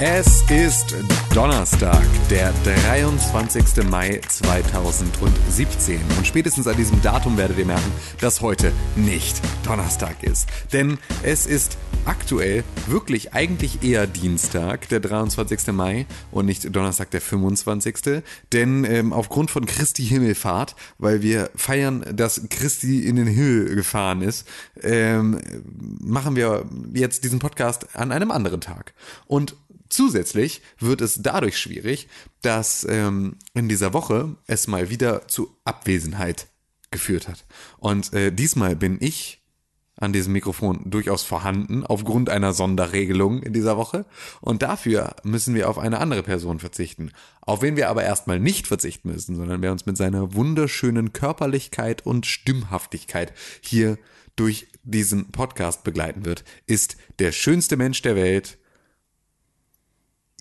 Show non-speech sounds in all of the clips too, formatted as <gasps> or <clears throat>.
Es ist Donnerstag, der 23. Mai 2017. Und spätestens an diesem Datum werdet ihr merken, dass heute nicht Donnerstag ist. Denn es ist aktuell wirklich eigentlich eher Dienstag, der 23. Mai und nicht Donnerstag, der 25. Denn ähm, aufgrund von Christi Himmelfahrt, weil wir feiern, dass Christi in den Himmel gefahren ist, ähm, machen wir jetzt diesen Podcast an einem anderen Tag. Und Zusätzlich wird es dadurch schwierig, dass ähm, in dieser Woche es mal wieder zu Abwesenheit geführt hat. Und äh, diesmal bin ich an diesem Mikrofon durchaus vorhanden, aufgrund einer Sonderregelung in dieser Woche. Und dafür müssen wir auf eine andere Person verzichten. Auf wen wir aber erstmal nicht verzichten müssen, sondern wer uns mit seiner wunderschönen Körperlichkeit und Stimmhaftigkeit hier durch diesen Podcast begleiten wird, ist der schönste Mensch der Welt,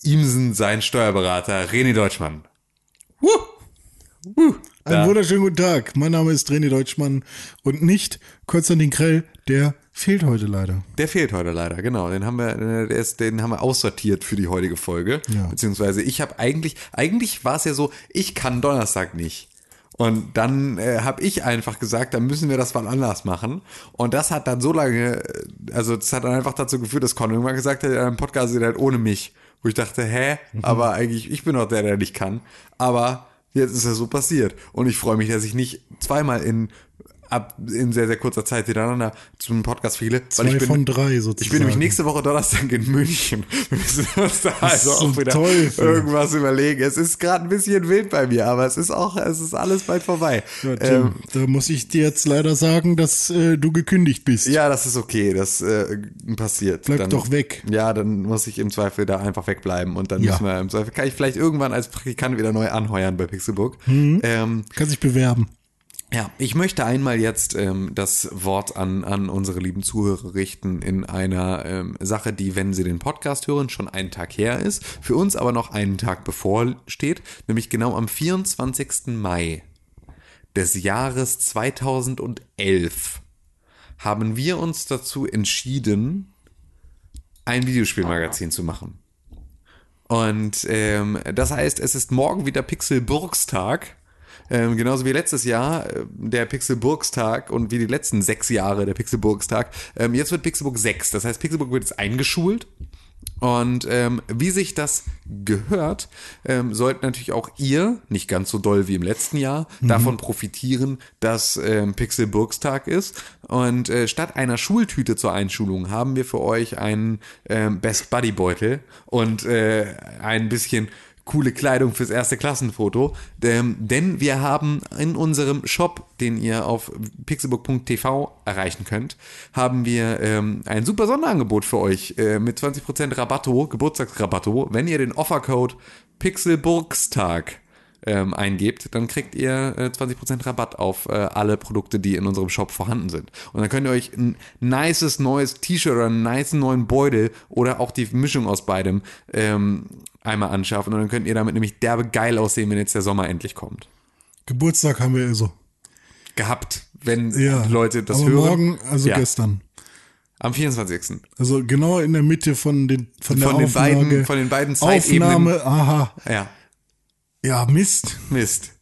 Imsen sein Steuerberater, René Deutschmann. Woo! Woo, Einen wunderschönen guten Tag. Mein Name ist René Deutschmann und nicht Konstantin Krell, der fehlt heute leider. Der fehlt heute leider, genau. Den haben wir, äh, ist, den haben wir aussortiert für die heutige Folge. Ja. Beziehungsweise ich habe eigentlich, eigentlich war es ja so, ich kann Donnerstag nicht. Und dann äh, habe ich einfach gesagt, dann müssen wir das mal anders machen. Und das hat dann so lange, äh, also das hat dann einfach dazu geführt, dass Conor irgendwann gesagt hat, ja, ein Podcast ist halt ohne mich. Wo ich dachte, hä? Aber eigentlich, ich bin doch der, der nicht kann. Aber jetzt ist es so passiert. Und ich freue mich, dass ich nicht zweimal in ab in sehr, sehr kurzer Zeit hintereinander zum Podcast fiele. Zwei weil ich bin, von drei Ich sozusagen. bin nämlich nächste Woche Donnerstag in München. <laughs> Wir müssen uns da also auch wieder Teufel. irgendwas überlegen. Es ist gerade ein bisschen wild bei mir, aber es ist auch, es ist alles bald vorbei. Ja, Tim, ähm, da muss ich dir jetzt leider sagen, dass äh, du gekündigt bist. ja, das ist okay, das äh, passiert. Bleib doch weg. Ja, dann muss ich im Zweifel da einfach wegbleiben und dann Ja. müssen wir im Zweifel, kann ich vielleicht irgendwann als Praktikant wieder neu anheuern bei Pixelbook. Mhm. Ähm, Kann sich bewerben. Ja, ich möchte einmal jetzt ähm, das Wort an, an unsere lieben Zuhörer richten in einer ähm, Sache, die, wenn sie den Podcast hören, schon einen Tag her ist, für uns aber noch einen Tag bevorsteht, nämlich genau am 24. Mai des Jahres 2011 haben wir uns dazu entschieden, ein Videospielmagazin zu machen. Und ähm, das heißt, es ist morgen wieder Pixelburgstag. Ähm, genauso wie letztes Jahr äh, der Pixelburgstag und wie die letzten sechs Jahre der Pixelburgstag. Ähm, jetzt wird Pixelburg 6. Das heißt, Pixelburg wird jetzt eingeschult. Und ähm, wie sich das gehört, ähm, sollt natürlich auch ihr, nicht ganz so doll wie im letzten Jahr, davon profitieren, dass ähm, Pixelburgstag ist. Und äh, statt einer Schultüte zur Einschulung haben wir für euch einen ähm, Best Buddy Beutel und äh, ein bisschen coole Kleidung fürs erste Klassenfoto. Ähm, denn wir haben in unserem Shop, den ihr auf pixelbook.tv erreichen könnt, haben wir ähm, ein super Sonderangebot für euch äh, mit 20% Rabatto, Geburtstagsrabatto. Wenn ihr den Offercode Pixelburgstag ähm, eingebt, dann kriegt ihr äh, 20% Rabatt auf äh, alle Produkte, die in unserem Shop vorhanden sind. Und dann könnt ihr euch ein nices neues T-Shirt oder einen nice neuen Beutel oder auch die Mischung aus beidem einmal anschaffen. Und dann könnt ihr damit nämlich derbe geil aussehen, wenn jetzt der Sommer endlich kommt. Geburtstag haben wir also. Gehabt, wenn Ja. Leute das aber hören. morgen, also Ja. gestern. Am 24. Also genau in der Mitte von den von, der Von den Auflage. beiden- von den beiden Zeitebenen. Aufnahme, aha. Ja, Ja, Mist. Mist.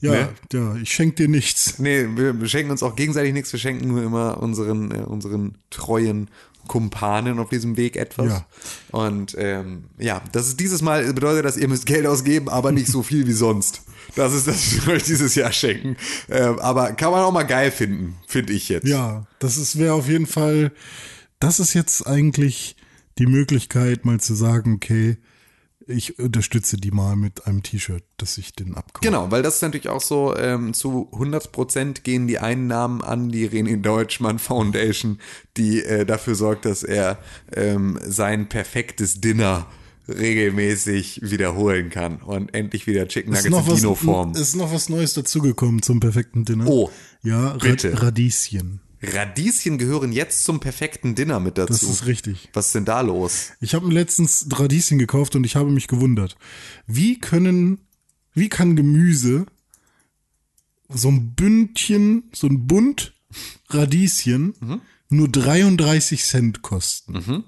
Ja, Ne? ja, ich schenke dir nichts. Nee, wir wir schenken uns auch gegenseitig nichts, wir schenken nur immer unseren, äh, unseren treuen Kumpanen auf diesem Weg etwas. Ja. Und ähm, ja, das ist dieses Mal bedeutet, dass ihr müsst Geld ausgeben, aber nicht so viel wie sonst. Das ist das, <laughs> wir euch dieses Jahr schenken. Ähm, aber kann man auch mal geil finden, finde ich jetzt. Ja, das ist wäre auf jeden Fall, das ist jetzt eigentlich die Möglichkeit, mal zu sagen, okay, ich unterstütze die mal mit einem T-Shirt, dass ich den abkaufe. Genau, weil das ist natürlich auch so, ähm, zu 100% gehen die Einnahmen an die René Deutschmann Foundation, die äh, dafür sorgt, dass er ähm, sein perfektes Dinner regelmäßig wiederholen kann und endlich wieder Chicken Nuggets in Dino-Form. ist noch was Neues dazugekommen zum perfekten Dinner. Oh, ja, bitte. Radieschen. Radieschen gehören jetzt zum perfekten Dinner mit dazu. Das ist richtig. Was ist denn da los? Ich habe mir letztens Radieschen gekauft und ich habe mich gewundert. Wie können, wie kann Gemüse so ein Bündchen, so ein Bund Radieschen nur 33 Cent kosten?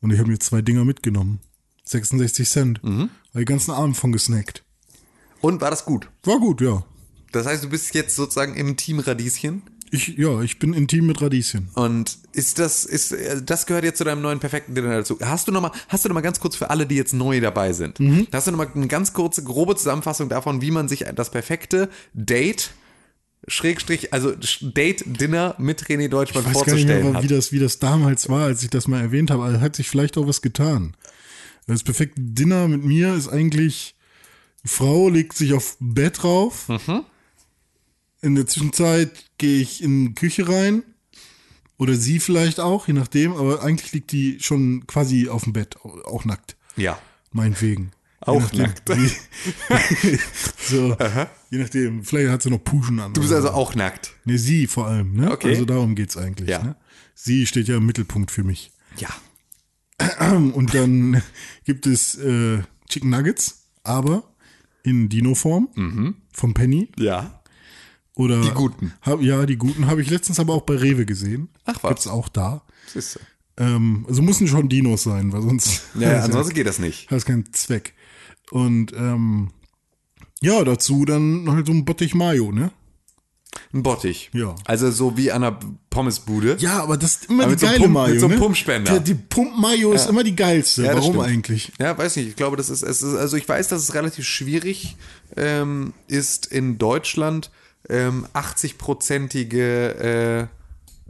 Und ich habe mir zwei Dinger mitgenommen. 66 Cent. Mhm. Den ganzen Abend von gesnackt. Und war das gut? War gut, ja. Das heißt, du bist jetzt sozusagen im Team Radieschen. Ich, ja, ich bin intim mit Radieschen. Und ist das, ist, das gehört jetzt zu deinem neuen perfekten Dinner dazu. Hast du noch mal, hast du noch mal ganz kurz für alle, die jetzt neu dabei sind, hast du noch mal eine ganz kurze, grobe Zusammenfassung davon, wie man sich das perfekte Date, Schrägstrich, also Date, Dinner mit René Deutschmann Ich weiß gar nicht mehr, hat? wie das, wie das damals war, als ich das mal erwähnt habe. Also hat sich vielleicht auch was getan. Das perfekte Dinner mit mir ist eigentlich, Frau legt sich auf Bett drauf. Mhm. In der Zwischenzeit gehe ich in die Küche rein. Oder sie vielleicht auch, je nachdem. Aber eigentlich liegt die schon quasi auf dem Bett, auch nackt. Ja. Meinetwegen. Auch nackt. <laughs> so, je nachdem. Vielleicht hat sie noch Puschen an. Du bist also auch nackt. Nee, sie vor allem, ne? Okay. Also darum geht's eigentlich. Ja. Ne? Sie steht ja im Mittelpunkt für mich. Ja. <clears throat> Und dann <laughs> gibt es äh, Chicken Nuggets, aber in Dino-Form vom Penny. Ja. Oder Die guten. Hab, ja, die guten habe ich letztens aber auch bei Rewe gesehen. Ach, was. Gibt's auch da. Siehst du. Ähm, also müssen schon Dinos sein, weil sonst Ja, ja, hat <laughs> ansonsten geht das nicht. das keinen Zweck. Und ähm, ja, dazu dann halt so ein Bottich Mayo, ne? Ein Bottich. Ja. Also so wie an einer Pommesbude. Ja, aber das ist immer Aber die mit so geile Pump- Mayo. mit so einem ne? Pumpspender. Der, die Pump-Mayo ist immer die geilste. Ja, Warum stimmt. eigentlich? Ja, weiß nicht. Ich glaube, das ist, es ist, also ich weiß, dass es relativ schwierig ähm, ist in Deutschland ähm, 80-prozentige äh,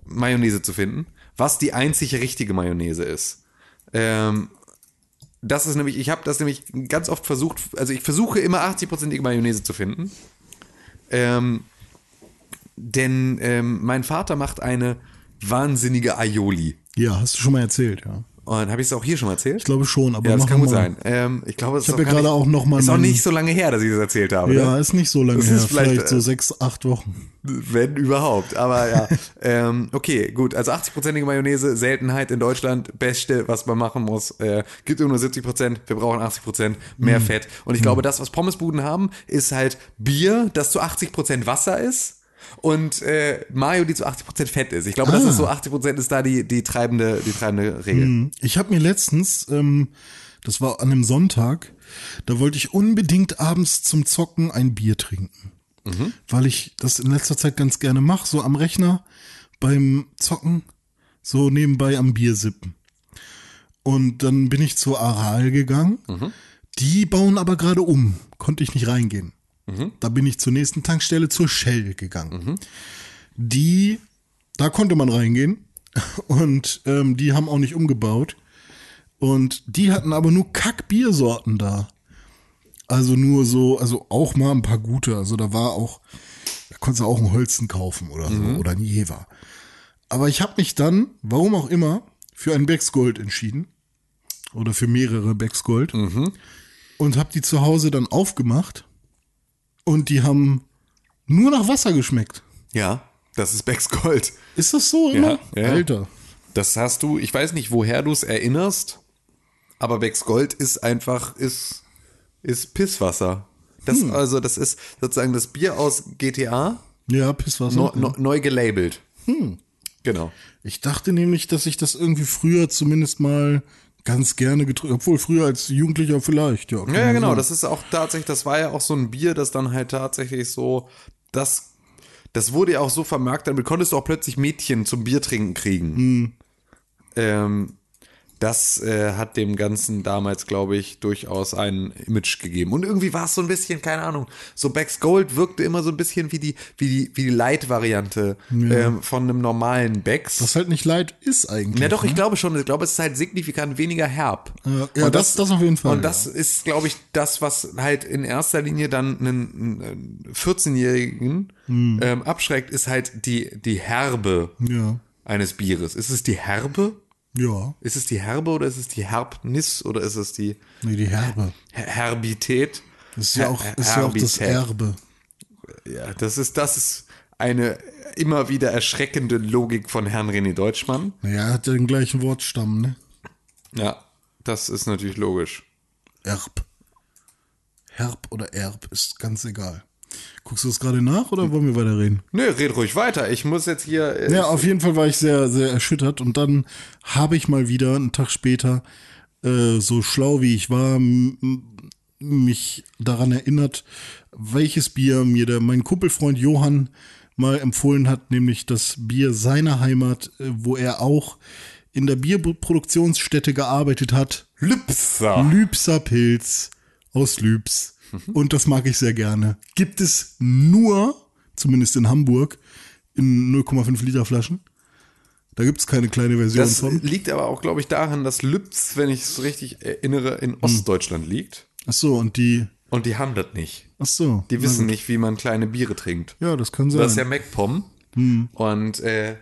Mayonnaise zu finden, was die einzig richtige Mayonnaise ist. Ähm, das ist nämlich, ich habe das nämlich ganz oft versucht, also ich versuche immer 80-prozentige Mayonnaise zu finden. Ähm, denn ähm, mein Vater macht eine wahnsinnige Aioli. Ja, hast du schon mal erzählt, ja. Und habe ich es auch hier schon mal erzählt? Ich glaube schon, aber Ja, das kann gut sein. Ähm, ich glaube, es Ich ist ja gerade auch noch mal Ist auch nicht so lange her, dass ich das erzählt habe. Ja, ne? ist nicht so lange Das her. ist vielleicht, Vielleicht, so äh, sechs, acht Wochen. Wenn überhaupt. Aber ja. <laughs> ähm, okay, gut. Also 80-prozentige Mayonnaise, Seltenheit in Deutschland. Beste, was man machen muss. Äh, gibt nur 70 Prozent. Wir brauchen 80 Prozent. Mehr Mhm. Fett. Und ich glaube, das, was Pommesbuden haben, ist halt Bier, das zu 80 Prozent Wasser ist. Und äh, Mayo, die zu 80 Prozent Fett ist. Ich glaube, das Ah. ist so 80 Prozent ist da die, die treibende, die treibende Regel. Mhm. Ich habe mir letztens, ähm, das war an einem Sonntag, da wollte ich unbedingt abends zum Zocken ein Bier trinken. Weil ich das in letzter Zeit ganz gerne mache, so am Rechner beim Zocken, so nebenbei am Bier sippen. Und dann bin ich zur Aral gegangen. Die bauen aber gerade um, konnte ich nicht reingehen. Da bin ich zur nächsten Tankstelle zur Shell gegangen. Die, da konnte man reingehen <laughs> und ähm, die haben auch nicht umgebaut. Und die hatten aber nur Kack-Biersorten da. Also nur so, also auch mal ein paar gute. Also da war auch, da konntest du auch einen Holzen kaufen oder so oder ein Jever. Aber ich habe mich dann, warum auch immer, für ein Becks Gold entschieden. Oder für mehrere Becks Gold. Und habe die zu Hause dann aufgemacht. Und die haben nur nach Wasser geschmeckt. Ja, das ist Becks Gold. Ist das so immer? Ja, ja. Alter. Das hast du, ich weiß nicht, woher du es erinnerst, aber Becks Gold ist einfach, ist, ist Pisswasser. Das, Hm. also, das ist sozusagen das Bier aus GTA, Ja, Pisswasser. neu, neu, neu gelabelt. Hm. Genau. Ich dachte nämlich, dass ich das irgendwie früher zumindest mal ganz gerne getrunken, obwohl früher als Jugendlicher vielleicht, ja. Ja, genau. sagen. Das ist auch tatsächlich, das war ja auch so ein Bier, das dann halt tatsächlich so, das, das wurde ja auch so vermarktet, damit konntest du auch plötzlich Mädchen zum Biertrinken kriegen. Hm. Ähm, das äh, hat dem Ganzen damals, glaube ich, durchaus ein Image gegeben. Und irgendwie war es so ein bisschen, keine Ahnung, so Becks Gold wirkte immer so ein bisschen wie die, wie die, wie die Light-Variante ähm, von einem normalen Becks. Was halt nicht leid ist eigentlich. Ja, doch, ich ne? glaube schon. Ich glaube, es ist halt signifikant weniger herb. Ja, ja, das- das auf jeden Fall, Und das ist, glaube ich, das, was halt in erster Linie dann einen, einen 14-Jährigen Hm. ähm, abschreckt, ist halt die, die Herbe Ja. eines Bieres. Ist es die Herbe? Ja. Ist es die Herbe oder ist es die Herbnis oder ist es die Nee, die Herbe. Her Herbität? Das ist ja auch, Her- ist ja auch das. Erbe. Ja, das ist, das ist, eine immer wieder erschreckende Logik von Herrn René Deutschmann. Naja, er hat ja den gleichen Wortstamm, ne? Ja, das ist natürlich logisch. Erb. Herb oder Erb, ist ganz egal. Guckst du das gerade nach oder wollen wir weiterreden? Nö, red ruhig weiter. Ich muss jetzt hier. Äh, Ja, auf jeden Fall war ich sehr, sehr erschüttert und dann habe ich mal wieder einen Tag später, äh, so schlau wie ich war, mich daran erinnert, welches Bier mir der, mein Kumpelfreund Johann mal empfohlen hat, nämlich das Bier seiner Heimat, äh, wo er auch in der Bierproduktionsstätte gearbeitet hat. Lübser. Lübser Pilz aus Lübs. Und das mag ich sehr gerne. Gibt es nur, zumindest in Hamburg, in 0,5 Liter Flaschen. Da gibt es keine kleine Version Das von. liegt aber auch, glaube ich, daran, dass Lübz, wenn ich es richtig erinnere, in Ostdeutschland liegt. Ach so, und die. Und die haben das nicht. Ach so. Die wissen nicht, wie man kleine Biere trinkt. Ja, das kann sein. Das ist ja MacPom. Und äh,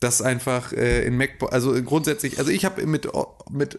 das einfach äh, in MacPom, also grundsätzlich, also ich habe mit, mit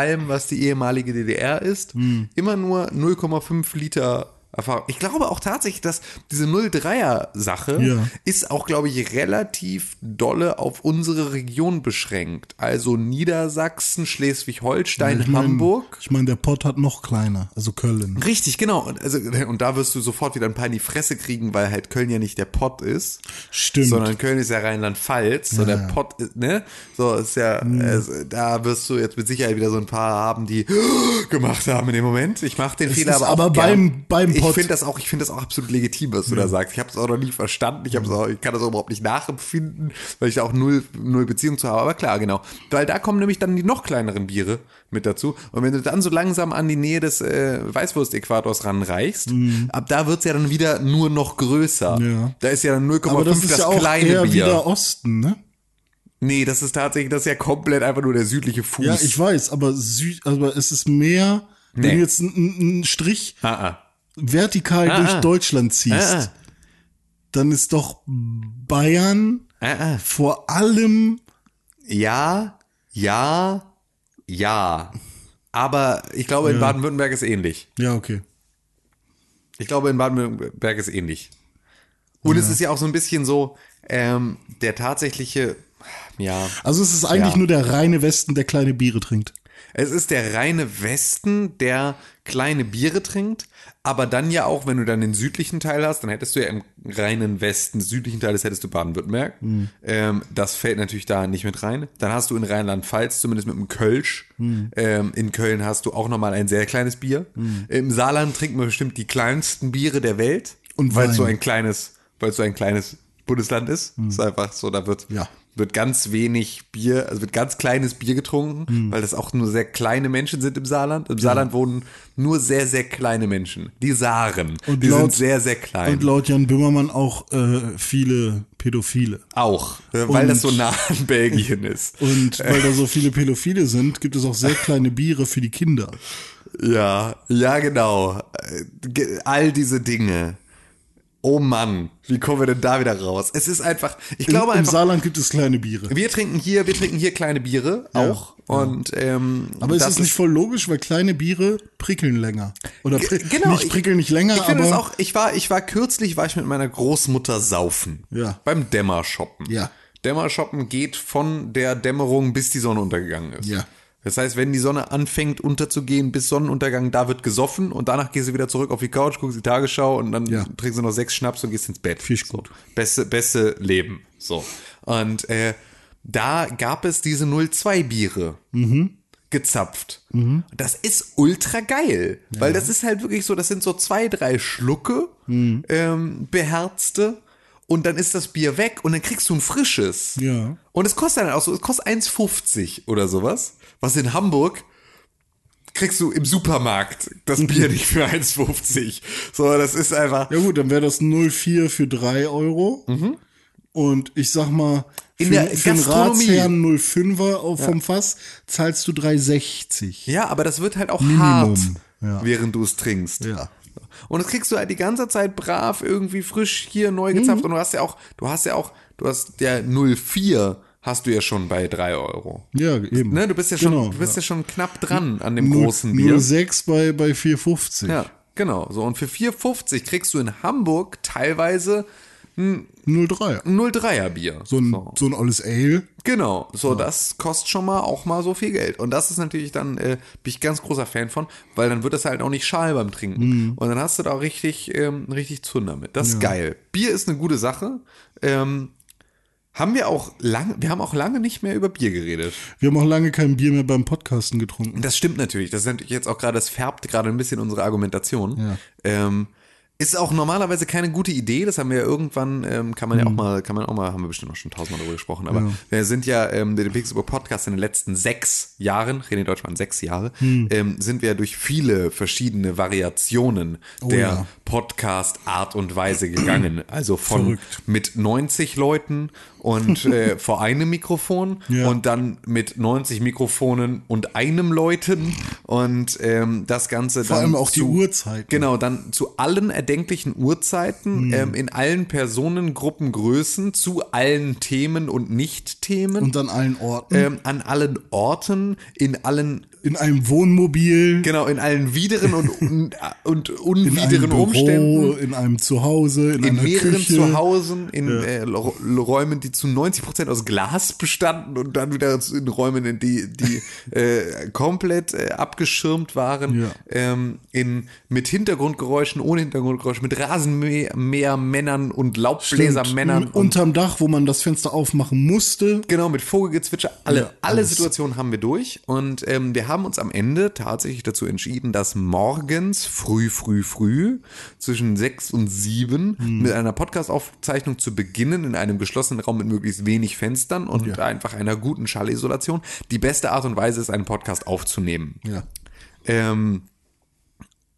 allem, was die ehemalige DDR ist, immer nur 0,5 Liter Erfahrung. Ich glaube auch tatsächlich, dass diese 03er-Sache Ja. ist auch, glaube ich, relativ dolle auf unsere Region beschränkt. Also Niedersachsen, Schleswig-Holstein, ich mein, Hamburg. Ich meine, der Pott hat noch kleiner, also Köln. Richtig, genau. Und, also, und da wirst du sofort wieder ein paar in die Fresse kriegen, weil halt Köln ja nicht der Pott ist. Stimmt. Sondern Köln ist ja Rheinland-Pfalz. So der Pott, ist, ne? So ist ja, Mhm. also, da wirst du jetzt mit Sicherheit wieder so ein paar haben, die <gasps> gemacht haben in dem Moment. Ich mache den Es Fehler ist aber, aber auch beim- gern. beim Ich finde das auch, ich finde das auch absolut legitim, was du da sagst. Ich habe es auch noch nie verstanden. Ich, hab's auch, ich kann das auch überhaupt nicht nachempfinden, weil ich da auch null, null Beziehung zu habe. Aber klar, genau. Weil da kommen nämlich dann die noch kleineren Biere mit dazu. Und wenn du dann so langsam an die Nähe des äh, Weißwurst-Äquators ranreichst, ab da wird's ja dann wieder nur noch größer. Mhm. Ja. Da ist ja dann 0,5 Aber das das, ist ja auch kleine eher Bier. wieder Osten, ne? Nee, das ist tatsächlich, das ist ja komplett einfach nur der südliche Fuß. Ja, ich weiß, aber Süd, aber es ist mehr, wenn Nee. du jetzt einen Strich ah, ah. Vertikal Ah, durch ah. Deutschland ziehst, Ah, ah. dann ist doch Bayern Ah, ah. vor allem Ja, ja, ja. Aber ich glaube, in Baden-Württemberg ist ähnlich. ja okay. Ich glaube, in Baden-Württemberg ist ähnlich. Und es ist ja auch so ein bisschen so, ähm, der tatsächliche, ja, Also es ist eigentlich Ja. nur der reine Westen, der kleine Biere trinkt. es ist der reine Westen, der kleine Biere trinkt, aber dann ja auch, wenn du dann den südlichen Teil hast, dann hättest du ja im reinen Westen, südlichen Teil, das hättest du Baden-Württemberg. Ähm, das fällt natürlich da nicht mit rein. Dann hast du in Rheinland-Pfalz zumindest mit dem Kölsch. Ähm, in Köln hast du auch nochmal ein sehr kleines Bier. Im Saarland trinkt man bestimmt die kleinsten Biere der Welt. Und weil es so ein kleines, weil es so ein kleines Bundesland ist. Ist einfach so, da wird Ja. Wird ganz wenig Bier, also wird ganz kleines Bier getrunken, Hm. weil das auch nur sehr kleine Menschen sind im Saarland. Im Saarland wohnen nur sehr, sehr kleine Menschen. Die Saaren. Und die laut- sind sehr, sehr klein. Und laut Jan Böhmermann auch äh, viele Pädophile. auch, äh, weil Und- das so nah an Belgien ist. <laughs> Und weil da so viele Pädophile sind, gibt es auch sehr kleine Biere für die Kinder. Ja, ja, genau. Äh, All diese Dinge. Oh Mann, wie kommen wir denn da wieder raus? Es ist einfach, ich Im, glaube Im einfach, Saarland gibt es kleine Biere. wir trinken hier, wir trinken hier kleine Biere auch. Und ähm, Aber ist das nicht voll logisch, weil kleine Biere prickeln länger. Oder genau, nicht ich- prickeln nicht länger, Ich finde aber auch, ich war, ich war kürzlich, war ich mit meiner Großmutter saufen. Ja. Beim Dämmershoppen. Ja. Dämmershoppen geht von der Dämmerung, bis die Sonne untergegangen ist. Ja. Das heißt, wenn die Sonne anfängt unterzugehen bis Sonnenuntergang, da wird gesoffen und danach gehst du wieder zurück auf die Couch, guckst die Tagesschau und dann Ja. trinkst du noch sechs Schnaps und gehst ins Bett. Fisch so. Beste, beste Leben. So. Und äh, da gab es diese 02 Biere gezapft. Das ist ultra geil, weil das ist halt wirklich so, das sind so zwei, drei Schlucke ähm, beherzte und dann ist das Bier weg und dann kriegst du ein frisches. Ja. Und es kostet dann auch so, es kostet 1,50 oder sowas, was in Hamburg kriegst du im Supermarkt das Bier <laughs> nicht für 1,50. So, das ist einfach, Ja gut, dann wäre das 04 für 3 Euro. Und ich sag mal, In für, der für einen. Ratsherrn 05er auf vom Fass zahlst du 3,60. ja, aber das wird halt auch Minimum, hart, ja. während du es trinkst. Ja. Und das kriegst du halt die ganze Zeit brav irgendwie frisch hier neu gezapft. Und du hast ja auch, du hast ja auch, du hast der 04 hast du ja schon bei 3 Euro. Ja, eben. Ne, du bist ja schon, Genau, du bist ja. ja. schon knapp dran an dem großen Bier. 06 bei, bei 4,50. Ja, genau. So, und für 4,50 kriegst du in Hamburg teilweise 03er. 03er Bier. So ein, so ein olles Ale. Genau, so das kostet schon mal auch mal so viel Geld. Und das ist natürlich dann, äh, bin ich ganz großer Fan von, weil dann wird das halt auch nicht schal beim Trinken. Und dann hast du da auch richtig, ähm, richtig Zunder mit. Das ist geil. Bier ist eine gute Sache. Ähm, haben wir auch lange, wir haben auch lange nicht mehr über Bier geredet. Wir haben auch lange kein Bier mehr beim Podcasten getrunken. Das stimmt natürlich. Das ist natürlich jetzt auch gerade, das färbt gerade ein bisschen unsere Argumentation. Ja. Ähm, ist auch normalerweise keine gute Idee. Das haben wir ja irgendwann, ähm, kann man ja auch mal, kann man auch mal, haben wir bestimmt auch schon tausendmal darüber gesprochen. Aber wir sind ja ähm, den Pixelbook Podcast in den letzten sechs Jahren, René Deutsch waren sechs Jahre, ähm, sind wir durch viele verschiedene Variationen der ja. Podcast Art und Weise gegangen. Also von Verrückt. mit 90 Leuten und <laughs> äh, vor einem Mikrofon Ja. und dann mit 90 Mikrofonen und einem Leuten und ähm, das Ganze Vor dann allem auch die zu, Uhrzeiten. Genau, dann zu allen erdenklichen Uhrzeiten, ähm, in allen Personengruppengrößen, zu allen Themen und Nicht-Themen, Und an allen Orten. ähm, an allen Orten, in allen in einem Wohnmobil. Genau, in allen wideren und, un, <laughs> und in einem unwideren Büro, Umständen. in einem Zuhause, in, In einer mehreren Küche. Zuhausen, in äh, Lo- Räumen, die zu 90 Prozent aus Glas bestanden und dann wieder in Räumen, in die, die <laughs> äh, komplett äh, abgeschirmt waren, Ja. ähm, in, mit Hintergrundgeräuschen, ohne Hintergrundgeräusche, mit Rasenmähermännern und Laubbläsermännern und unterm Dach, wo man das Fenster aufmachen musste. Genau, mit Vogelgezwitscher. Alle, Ja, alle. Situationen haben wir durch. Und ähm, wir haben uns am Ende tatsächlich dazu entschieden, dass morgens früh, früh, früh zwischen sechs und sieben Hm. mit einer Podcast-Aufzeichnung zu beginnen in einem geschlossenen Raum mit möglichst wenig Fenstern und Ja. einfach einer guten Schallisolation. Die beste Art und Weise ist, einen Podcast aufzunehmen. Ja. Ähm,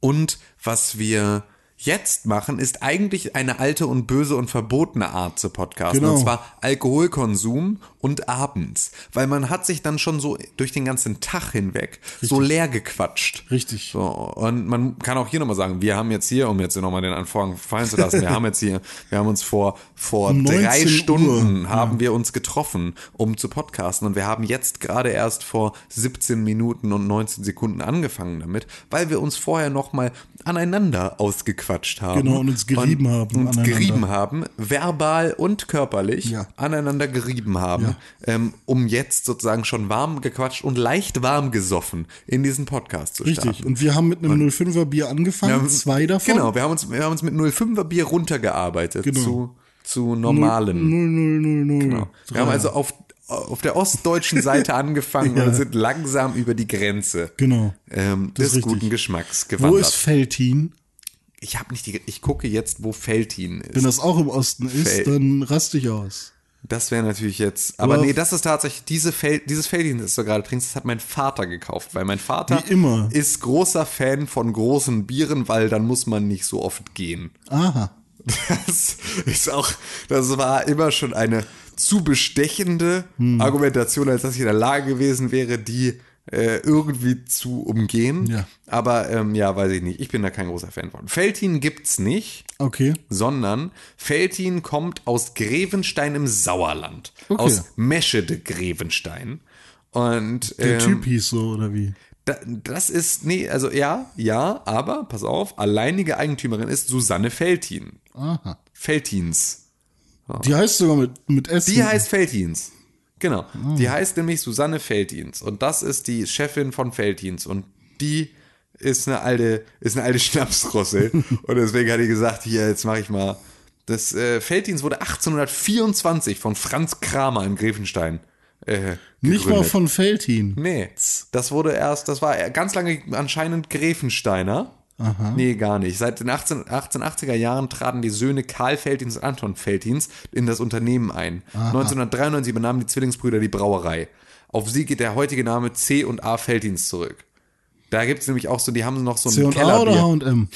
und was wir jetzt machen, ist eigentlich eine alte und böse und verbotene Art zu podcasten. Genau. Und zwar Alkoholkonsum und abends. Weil man hat sich dann schon so durch den ganzen Tag hinweg so leer gequatscht. Richtig. So, und man kann auch hier nochmal sagen, wir haben jetzt hier, um jetzt nochmal den Anfang fallen zu lassen, wir <laughs> haben jetzt hier, wir haben uns vor, vor 19 drei Uhr, Stunden ja. haben wir uns getroffen, um zu podcasten und wir haben jetzt gerade erst vor 17 Minuten und 19 Sekunden angefangen damit, weil wir uns vorher nochmal aneinander ausgequatscht haben. Genau, und uns gerieben haben Uns aneinander. gerieben haben, verbal und körperlich Ja. aneinander gerieben haben, Ja. Ähm, um jetzt sozusagen schon warm gequatscht und leicht warm gesoffen in diesen Podcast zu starten. Richtig. Und wir haben mit einem 05er Bier angefangen, haben- zwei davon. Genau, wir haben uns, wir haben uns mit 05er Bier runtergearbeitet Genau. zu, zu normalen. 0000. Genau. Wir haben also auf, auf der ostdeutschen Seite <laughs> angefangen Ja. und sind langsam über die Grenze Genau. ähm, des richtig. guten Geschmacks Wo gewandert. ist Feltin? ich habe nicht die, ich gucke jetzt, wo Feltin ist. Wenn das auch im Osten ist, Fel- dann raste ich aus. Das wäre natürlich jetzt. Aber Aber- nee, das ist tatsächlich, diese Fel dieses Feldin, das du gerade trinkst, das hat mein Vater gekauft, weil mein Vater ist großer Fan von großen Bieren, weil dann muss man nicht so oft gehen. Aha. Das ist auch, das war immer schon eine zu bestechende Hm. Argumentation, als dass ich in der Lage gewesen wäre, die äh, irgendwie zu umgehen. Ja. Aber ähm, ja, weiß ich nicht. Ich bin da kein großer Fan von. Feltin gibt's nicht Okay. sondern Feltin kommt aus Grevenstein im Sauerland. Okay. Aus Meschede Grevenstein. Und Der ähm, Typ hieß so, oder wie? da, das ist, nee, also ja, ja, aber, pass auf, alleinige Eigentümerin ist Susanne Feltin. Aha. Feltins. Die heißt sogar mit, mit S. Die heißt Feltins. Genau. Ah. Die heißt nämlich Susanne Feltins. Und das ist die Chefin von Feltins. Und die ist eine alte, ist eine alte <laughs> Schnapsrosse. und deswegen hat die gesagt, hier, jetzt mache ich mal. Das äh, Feltins wurde 1824 von Franz Kramer in Grevenstein äh, Nicht mal von Feltin. Nee, das wurde erst, das war ganz lange anscheinend Grevensteiner. Nee, gar nicht. Seit den 18, 1880er Jahren traten die Söhne Karl Feltins und Anton Feltins in das Unternehmen ein. 1993 übernahmen die Zwillingsbrüder die Brauerei. Auf sie geht der heutige Name C und A Feltins zurück. Da gibt es nämlich auch so, die haben noch so ein C&A oder Kellerbier. H&M?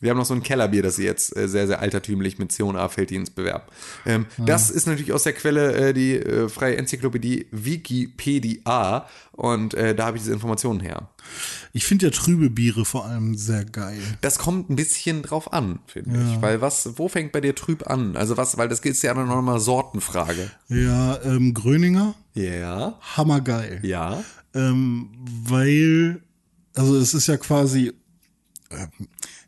Wir haben noch so ein Kellerbier, das sie jetzt äh, sehr, sehr altertümlich mit C&A Felddienst bewerben. Ähm, Das ist natürlich aus der Quelle äh, die äh, freie Enzyklopädie Wikipedia und äh, da habe ich diese Informationen her. Ich finde ja trübe Biere vor allem sehr geil. Das kommt ein bisschen drauf an, finde ich. Weil was, wo fängt bei dir trüb an? Also was, weil das ist ja dann nochmal Sortenfrage. Ja, ähm, Gröninger, Ja, hammergeil. ja. Ähm, weil, also es ist ja quasi, ähm,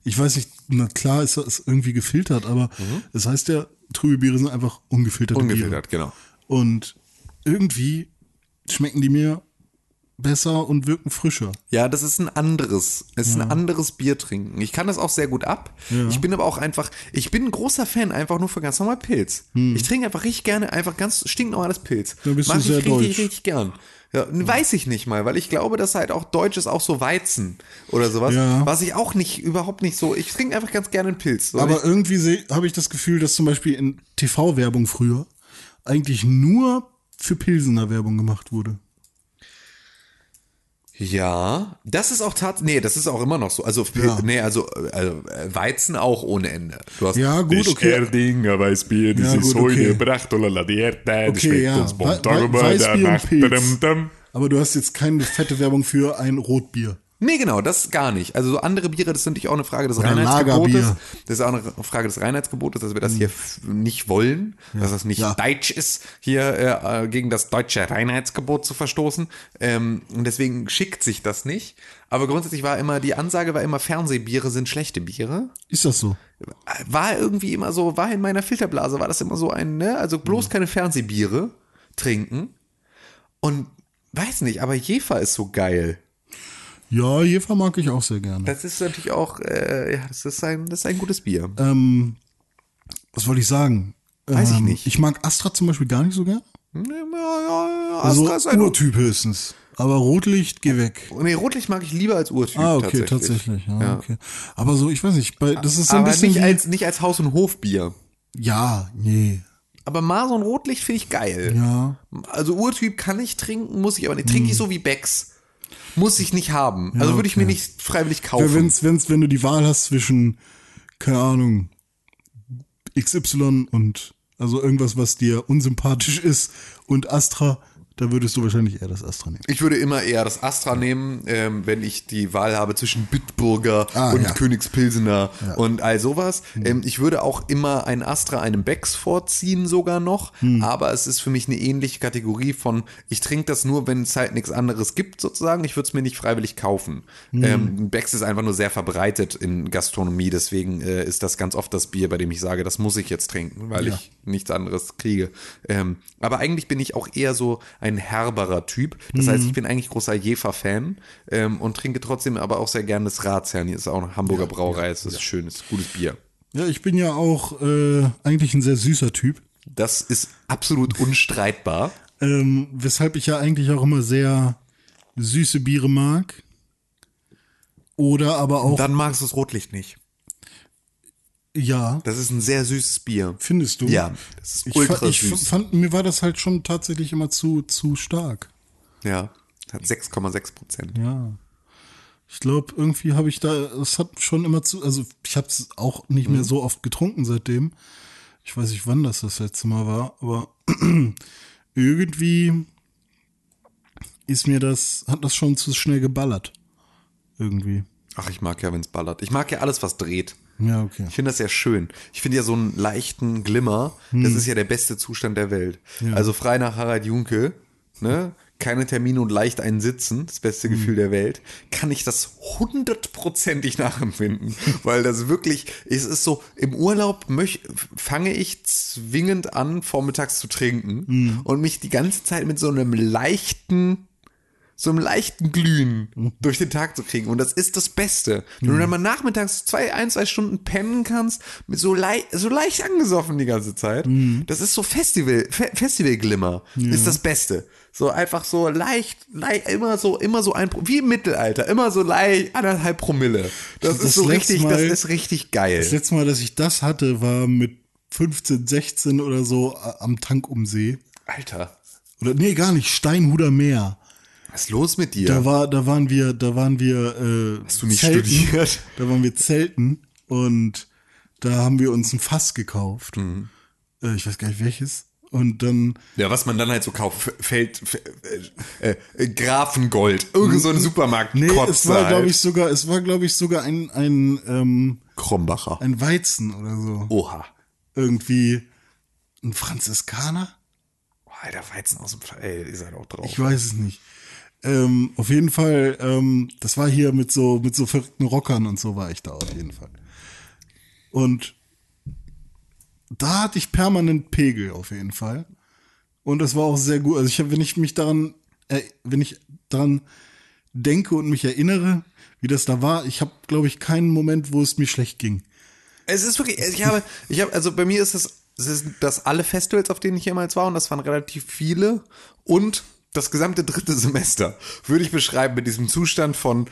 ich weiß nicht, na klar ist das irgendwie gefiltert, aber Mhm. es heißt ja trübe Biere sind einfach ungefilterte Biere. Ungefiltert, genau. Und irgendwie schmecken die mir besser und wirken frischer. Ja, das ist ein anderes, es ist ein anderes Bier trinken. Ich kann das auch sehr gut ab. Ja. Ich bin aber auch einfach, ich bin ein großer Fan einfach nur für ganz normal Pilz. Ich trinke einfach richtig gerne einfach ganz stinknormales Pilz. Hm. Da bist du Mag sehr ich richtig, deutsch. richtig gern. Ja, weiß ich nicht mal, weil ich glaube, dass halt auch Deutsch ist auch so Weizen oder sowas, Ja. was ich auch nicht, überhaupt nicht so, ich trinke einfach ganz gerne einen Pilz. So, Aber irgendwie habe ich das Gefühl, dass zum Beispiel in TV-Werbung früher eigentlich nur für Pilsener Werbung gemacht wurde. Ja, das ist auch tatsächlich, nee, das ist auch immer noch so. Also, Ja. nee, also, also äh, Weizen auch ohne Ende. Du hast Ja, gut, okay. Erdinger Weißbier, das Ja, ist gut, heute okay. gebracht, oder la Dierte, das Okay, schmeckt ja. uns Weißbier und Pilz. Aber du hast jetzt keine fette Werbung für ein Rotbier. Nee, genau, das gar nicht. Also so andere Biere, das ist natürlich auch eine Frage des Oder Reinheitsgebotes. Das ist auch eine Frage des Reinheitsgebotes, dass wir das hier f- nicht wollen, dass das nicht Ja. deutsch ist, hier äh, gegen das deutsche Reinheitsgebot zu verstoßen. Ähm, und deswegen schickt sich das nicht. Aber grundsätzlich war immer, die Ansage war immer, Fernsehbiere sind schlechte Biere. Ist das so? War irgendwie immer so, war in meiner Filterblase, war das immer so ein, ne? Also bloß Mhm. keine Fernsehbiere trinken. Und weiß nicht, aber Jefer ist so geil. Ja, Jefer mag ich auch sehr gerne. Das ist natürlich auch, äh, ja, das ist ein, das ist ein gutes Bier. Ähm, was wollte ich sagen? Weiß ich Ähm, nicht. Ich mag Astra zum Beispiel gar nicht so gern. Ja, ja, ja, Also Astra ist ein, Urtyp höchstens. Aber Rotlicht, geh weg. nee, Rotlicht mag ich lieber als Urtyp. Ah, okay, tatsächlich. tatsächlich. Ja. Okay. Aber so, ich weiß nicht, bei, das ist so ein Aber bisschen. nicht als, nicht als Haus- und Hofbier. ja, nee. Aber mal so ein Rotlicht finde ich geil. Ja. Also Urtyp kann ich trinken, muss ich aber nicht. Trinke ich so wie Becks. Muss ich nicht haben. Also würde ich mir okay. nicht freiwillig Ja, kaufen. wenn's, wenn's, wenn du die Wahl hast zwischen, keine Ahnung, XY und also irgendwas, was dir unsympathisch ist und Astra, da würdest du wahrscheinlich eher das Astra nehmen. Ich würde immer eher das Astra nehmen, ähm, wenn ich die Wahl habe zwischen Bitburger Ah, und ja. Königspilsener und all sowas. Ähm, ich würde auch immer ein Astra einem Becks vorziehen sogar noch, aber es ist für mich eine ähnliche Kategorie von, ich trinke das nur, wenn es halt nichts anderes gibt sozusagen. Ich würde es mir nicht freiwillig kaufen. Ähm, Becks ist einfach nur sehr verbreitet in Gastronomie, deswegen äh, ist das ganz oft das Bier, bei dem ich sage, das muss ich jetzt trinken, weil Ja. ich nichts anderes kriege. Ähm, aber eigentlich bin ich auch eher so ein herberer Typ. Das heißt, ich bin eigentlich großer Jefer-Fan ähm, und trinke trotzdem aber auch sehr gerne das Ratsherrn. Hier ist auch eine Hamburger Brauerei. Es ist schön, es ist gutes Bier. Ja, ich bin ja auch äh, eigentlich ein sehr süßer Typ, Das ist absolut unstreitbar. <laughs> ähm, weshalb ich ja eigentlich auch immer sehr süße Biere mag. Oder aber auch, Dann magst du das Rotlicht nicht. Ja, Das ist ein sehr süßes Bier. findest du? Ja, das ist Ich, ultra ich süß. fand, mir war das halt schon tatsächlich immer zu, zu stark. Ja, hat 6,6 Prozent. Ja. Ich glaube, irgendwie habe ich da, es hat schon immer zu, also ich habe es auch nicht Mhm. mehr so oft getrunken seitdem. Ich weiß nicht, wann das das letzte Mal war, aber <clears throat> irgendwie ist mir das, hat das schon zu schnell geballert. Irgendwie. Ach, ich mag ja, wenn es ballert. Ich mag ja alles, was dreht. Ja, okay. Ich finde das sehr schön. Ich finde ja so einen leichten Glimmer, das ist ja der beste Zustand der Welt. Also frei nach Harald Junke, ne? Keine Termine und leicht einen Sitzen, das beste Gefühl der Welt, kann ich das hundertprozentig nachempfinden. <laughs> Weil das wirklich, es ist so, im Urlaub möch, fange ich zwingend an, vormittags zu trinken und mich die ganze Zeit mit so einem leichten, so einem leichten Glühen durch den Tag zu kriegen. Und das ist das Beste. Wenn du dann mal nachmittags zwei, ein, zwei Stunden pennen kannst, mit so, lei so leicht angesoffen die ganze Zeit. Das ist so Festival, Fe Festival-Glimmer. Ist das Beste. So einfach so leicht, leicht, immer so, immer so ein, wie im Mittelalter, immer so leicht, anderthalb Promille. Das, Das ist so richtig, Mal- das ist richtig geil. Das letzte Mal, dass ich das hatte, war mit 15, 16 oder so äh, am Tank um See. Alter, Oder nee, gar nicht, Steinhuder Meer. Was ist los mit dir? Da war, da waren wir, da waren wir äh, Hast du nicht zelten. studiert? <laughs> Da waren wir zelten und da haben wir uns ein Fass gekauft. Mhm. Äh, ich weiß gar nicht welches. Und dann Ja, was man dann halt so kauft, F- Feld, F- äh, äh, Grafengold, irgend so ein Supermarkt. nee, es war glaube halt. ich sogar, es war glaube ich sogar ein ein ähm, Krombacher. ein Weizen oder so. Oha. Irgendwie ein Franziskaner? Alter, Weizen aus dem Fall. Ey, ihr seid auch drauf. Ich weiß es nicht. Ähm, auf jeden Fall, ähm, das war hier mit so, mit so verrückten Rockern und so war ich da auf jeden Fall. Und da hatte ich permanent Pegel auf jeden Fall. Und das war auch sehr gut. Also ich habe, wenn ich mich daran, äh, wenn ich daran denke und mich erinnere, wie das da war, ich habe, glaube ich, keinen Moment, wo es mir schlecht ging. Es ist wirklich, ich habe, ich habe, also bei mir ist es, es ist das alle Festivals, auf denen ich jemals war, und das waren relativ viele. Und das gesamte dritte Semester würde ich beschreiben mit diesem Zustand von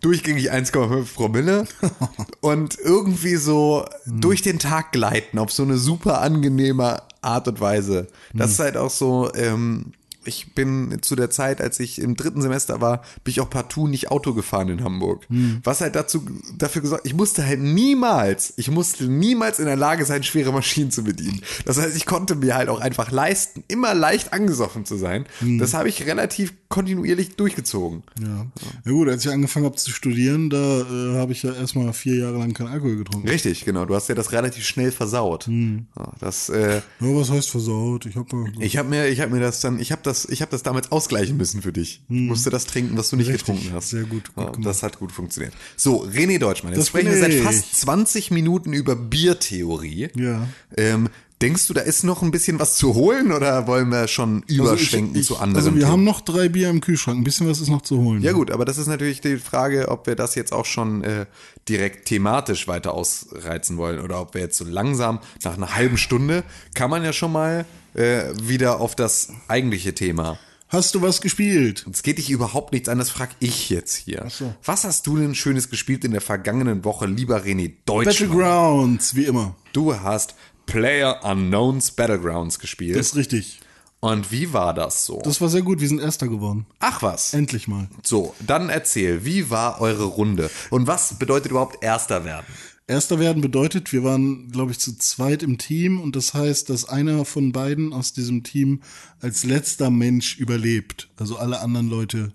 durchgängig 1,5 Promille <laughs> und irgendwie so durch den Tag gleiten auf so eine super angenehme Art und Weise. Das ist halt auch so, ähm, ich bin zu der Zeit, als ich im dritten Semester war, bin ich auch partout nicht Auto gefahren in Hamburg. Was halt dazu, dafür gesagt, ich musste halt niemals, ich musste niemals in der Lage sein, schwere Maschinen zu bedienen. Das heißt, ich konnte mir halt auch einfach leisten, immer leicht angesoffen zu sein. Das habe ich relativ kontinuierlich durchgezogen. Ja. Ja gut, als ich angefangen habe zu studieren, da äh, habe ich ja erstmal vier Jahre lang keinen Alkohol getrunken. Richtig, genau. Du hast ja das relativ schnell versaut. Ja, Das, äh, Ja, was heißt versaut? Ich habe ich habe mir, ich habe mir das dann, ich habe das, ich habe das damals ausgleichen müssen für dich. Ich musste das trinken, was du nicht Richtig, getrunken hast. sehr gut, gut ja, das hat gut funktioniert. So, René Deutschmann. Jetzt Das sprechen wir seit fast 20 Minuten über Biertheorie. Ja. Ähm, denkst du, da ist noch ein bisschen was zu holen oder wollen wir schon überschwenken also ich, zu ich, anderen? Also wir Themen? haben noch drei Bier im Kühlschrank. Ein bisschen was ist noch zu holen. Ja gut, aber das ist natürlich die Frage, ob wir das jetzt auch schon äh, direkt thematisch weiter ausreizen wollen oder ob wir jetzt so langsam nach einer halben Stunde kann man ja schon mal äh, wieder auf das eigentliche Thema. Hast du was gespielt? Es geht dich überhaupt nichts an, das frag ich jetzt hier. so. Was hast du denn Schönes gespielt in der vergangenen Woche, lieber René Deutschmann? Battlegrounds, wie immer. Du hast Player Unknowns Battlegrounds gespielt. Das ist richtig. Und wie war das so? Das war sehr gut. Wir sind Erster geworden. Ach was. Endlich mal. So, dann erzähl, wie war eure Runde? Und was bedeutet überhaupt Erster werden? Erster werden bedeutet, wir waren, glaube ich, zu zweit im Team und das heißt, dass einer von beiden aus diesem Team als letzter Mensch überlebt. Also alle anderen Leute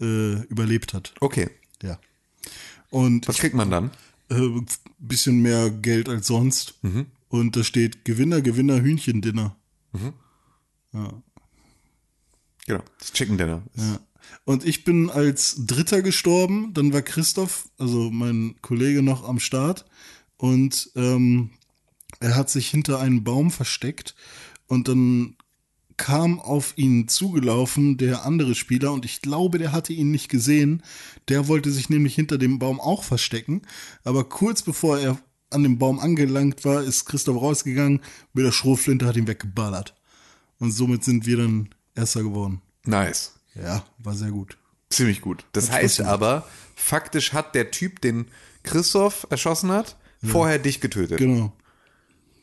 äh, überlebt hat. Okay. Ja. Und Was kriegt man dann? äh, bisschen mehr Geld als sonst. Mhm. Und da steht Gewinner, Gewinner, Hühnchen-Dinner. Genau. Das Chicken Dinner. Ja. Und ich bin als Dritter gestorben. Dann war Christoph, also mein Kollege, noch am Start. Und ähm, er hat sich hinter einem Baum versteckt. Und dann kam auf ihn zugelaufen der andere Spieler und ich glaube, der hatte ihn nicht gesehen. Der wollte sich nämlich hinter dem Baum auch verstecken. Aber kurz bevor er an dem Baum angelangt war, ist Christoph rausgegangen mit der Schrotflinte, hat ihn weggeballert. Und somit sind wir dann Erster geworden. Nice. Ja, war sehr gut. Ziemlich gut. Das heißt aber, faktisch hat der Typ, den Christoph erschossen hat, vorher dich getötet. Genau.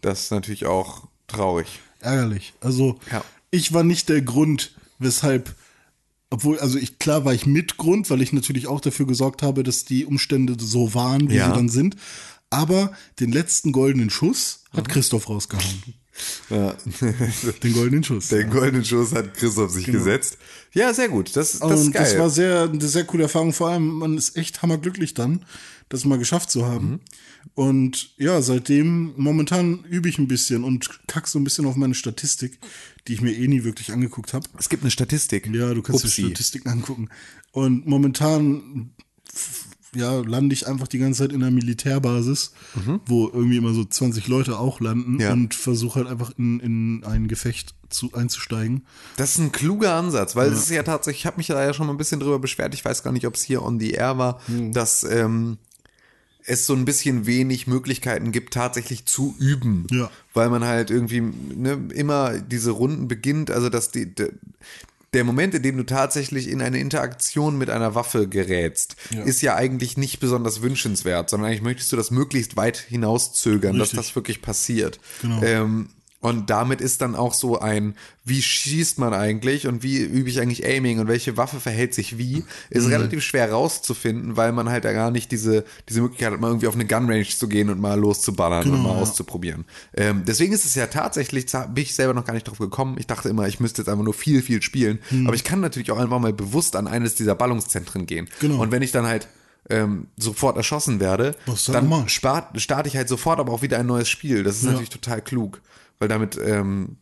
Das ist natürlich auch traurig. Ärgerlich. Also, Ja. ich war nicht der Grund, weshalb, obwohl, also ich, klar war ich mit Grund, weil ich natürlich auch dafür gesorgt habe, dass die Umstände so waren, wie Ja. sie dann sind. Aber den letzten goldenen Schuss hat Christoph rausgehauen. Ja. <laughs> Den goldenen Schuss. Den goldenen Schuss hat Christoph sich gesetzt. Ja, sehr gut. Das, das ist Genau. Geil. das war sehr, eine sehr coole Erfahrung. Vor allem, man ist echt hammerglücklich dann, das mal geschafft zu haben. Mhm. Und ja, seitdem, momentan übe ich ein bisschen und kack so ein bisschen auf meine Statistik, die ich mir eh nie wirklich angeguckt habe. es gibt eine Statistik. Ja, du kannst Upsi. dir Statistiken angucken. Und momentan ja, lande ich einfach die ganze Zeit in einer Militärbasis, wo irgendwie immer so 20 Leute auch landen Mhm. Ja. und versuche halt einfach in, in ein Gefecht zu, einzusteigen. Das ist ein kluger Ansatz, weil es ist ja tatsächlich, ich habe mich da ja schon mal ein bisschen drüber beschwert, ich weiß gar nicht, ob es hier on the air war, Hm. dass ähm, es so ein bisschen wenig Möglichkeiten gibt, tatsächlich zu üben. Ja. Weil man halt irgendwie ne, immer diese Runden beginnt, also dass die, der Moment, in dem du tatsächlich in eine Interaktion mit einer Waffe gerätst, Ja. ist ja eigentlich nicht besonders wünschenswert, sondern eigentlich möchtest du das möglichst weit hinauszögern, dass Richtig. das wirklich passiert. Genau. Ähm, und damit ist dann auch so ein, wie schießt man eigentlich und wie übe ich eigentlich Aiming und welche Waffe verhält sich wie, ist Mhm. relativ schwer rauszufinden, weil man halt da gar nicht diese, diese Möglichkeit hat, mal irgendwie auf eine Gunrange zu gehen und mal loszuballern und Genau, mal ja. auszuprobieren. Ähm, deswegen ist es ja tatsächlich, bin ich selber noch gar nicht drauf gekommen. Ich dachte immer, ich müsste jetzt einfach nur viel, viel spielen. Mhm. Aber ich kann natürlich auch einfach mal bewusst an eines dieser Ballungszentren gehen. Genau. Und wenn ich dann halt ähm, sofort erschossen werde, dann spart, starte ich halt sofort aber auch wieder ein neues Spiel. Das ist natürlich total klug, weil damit ähm,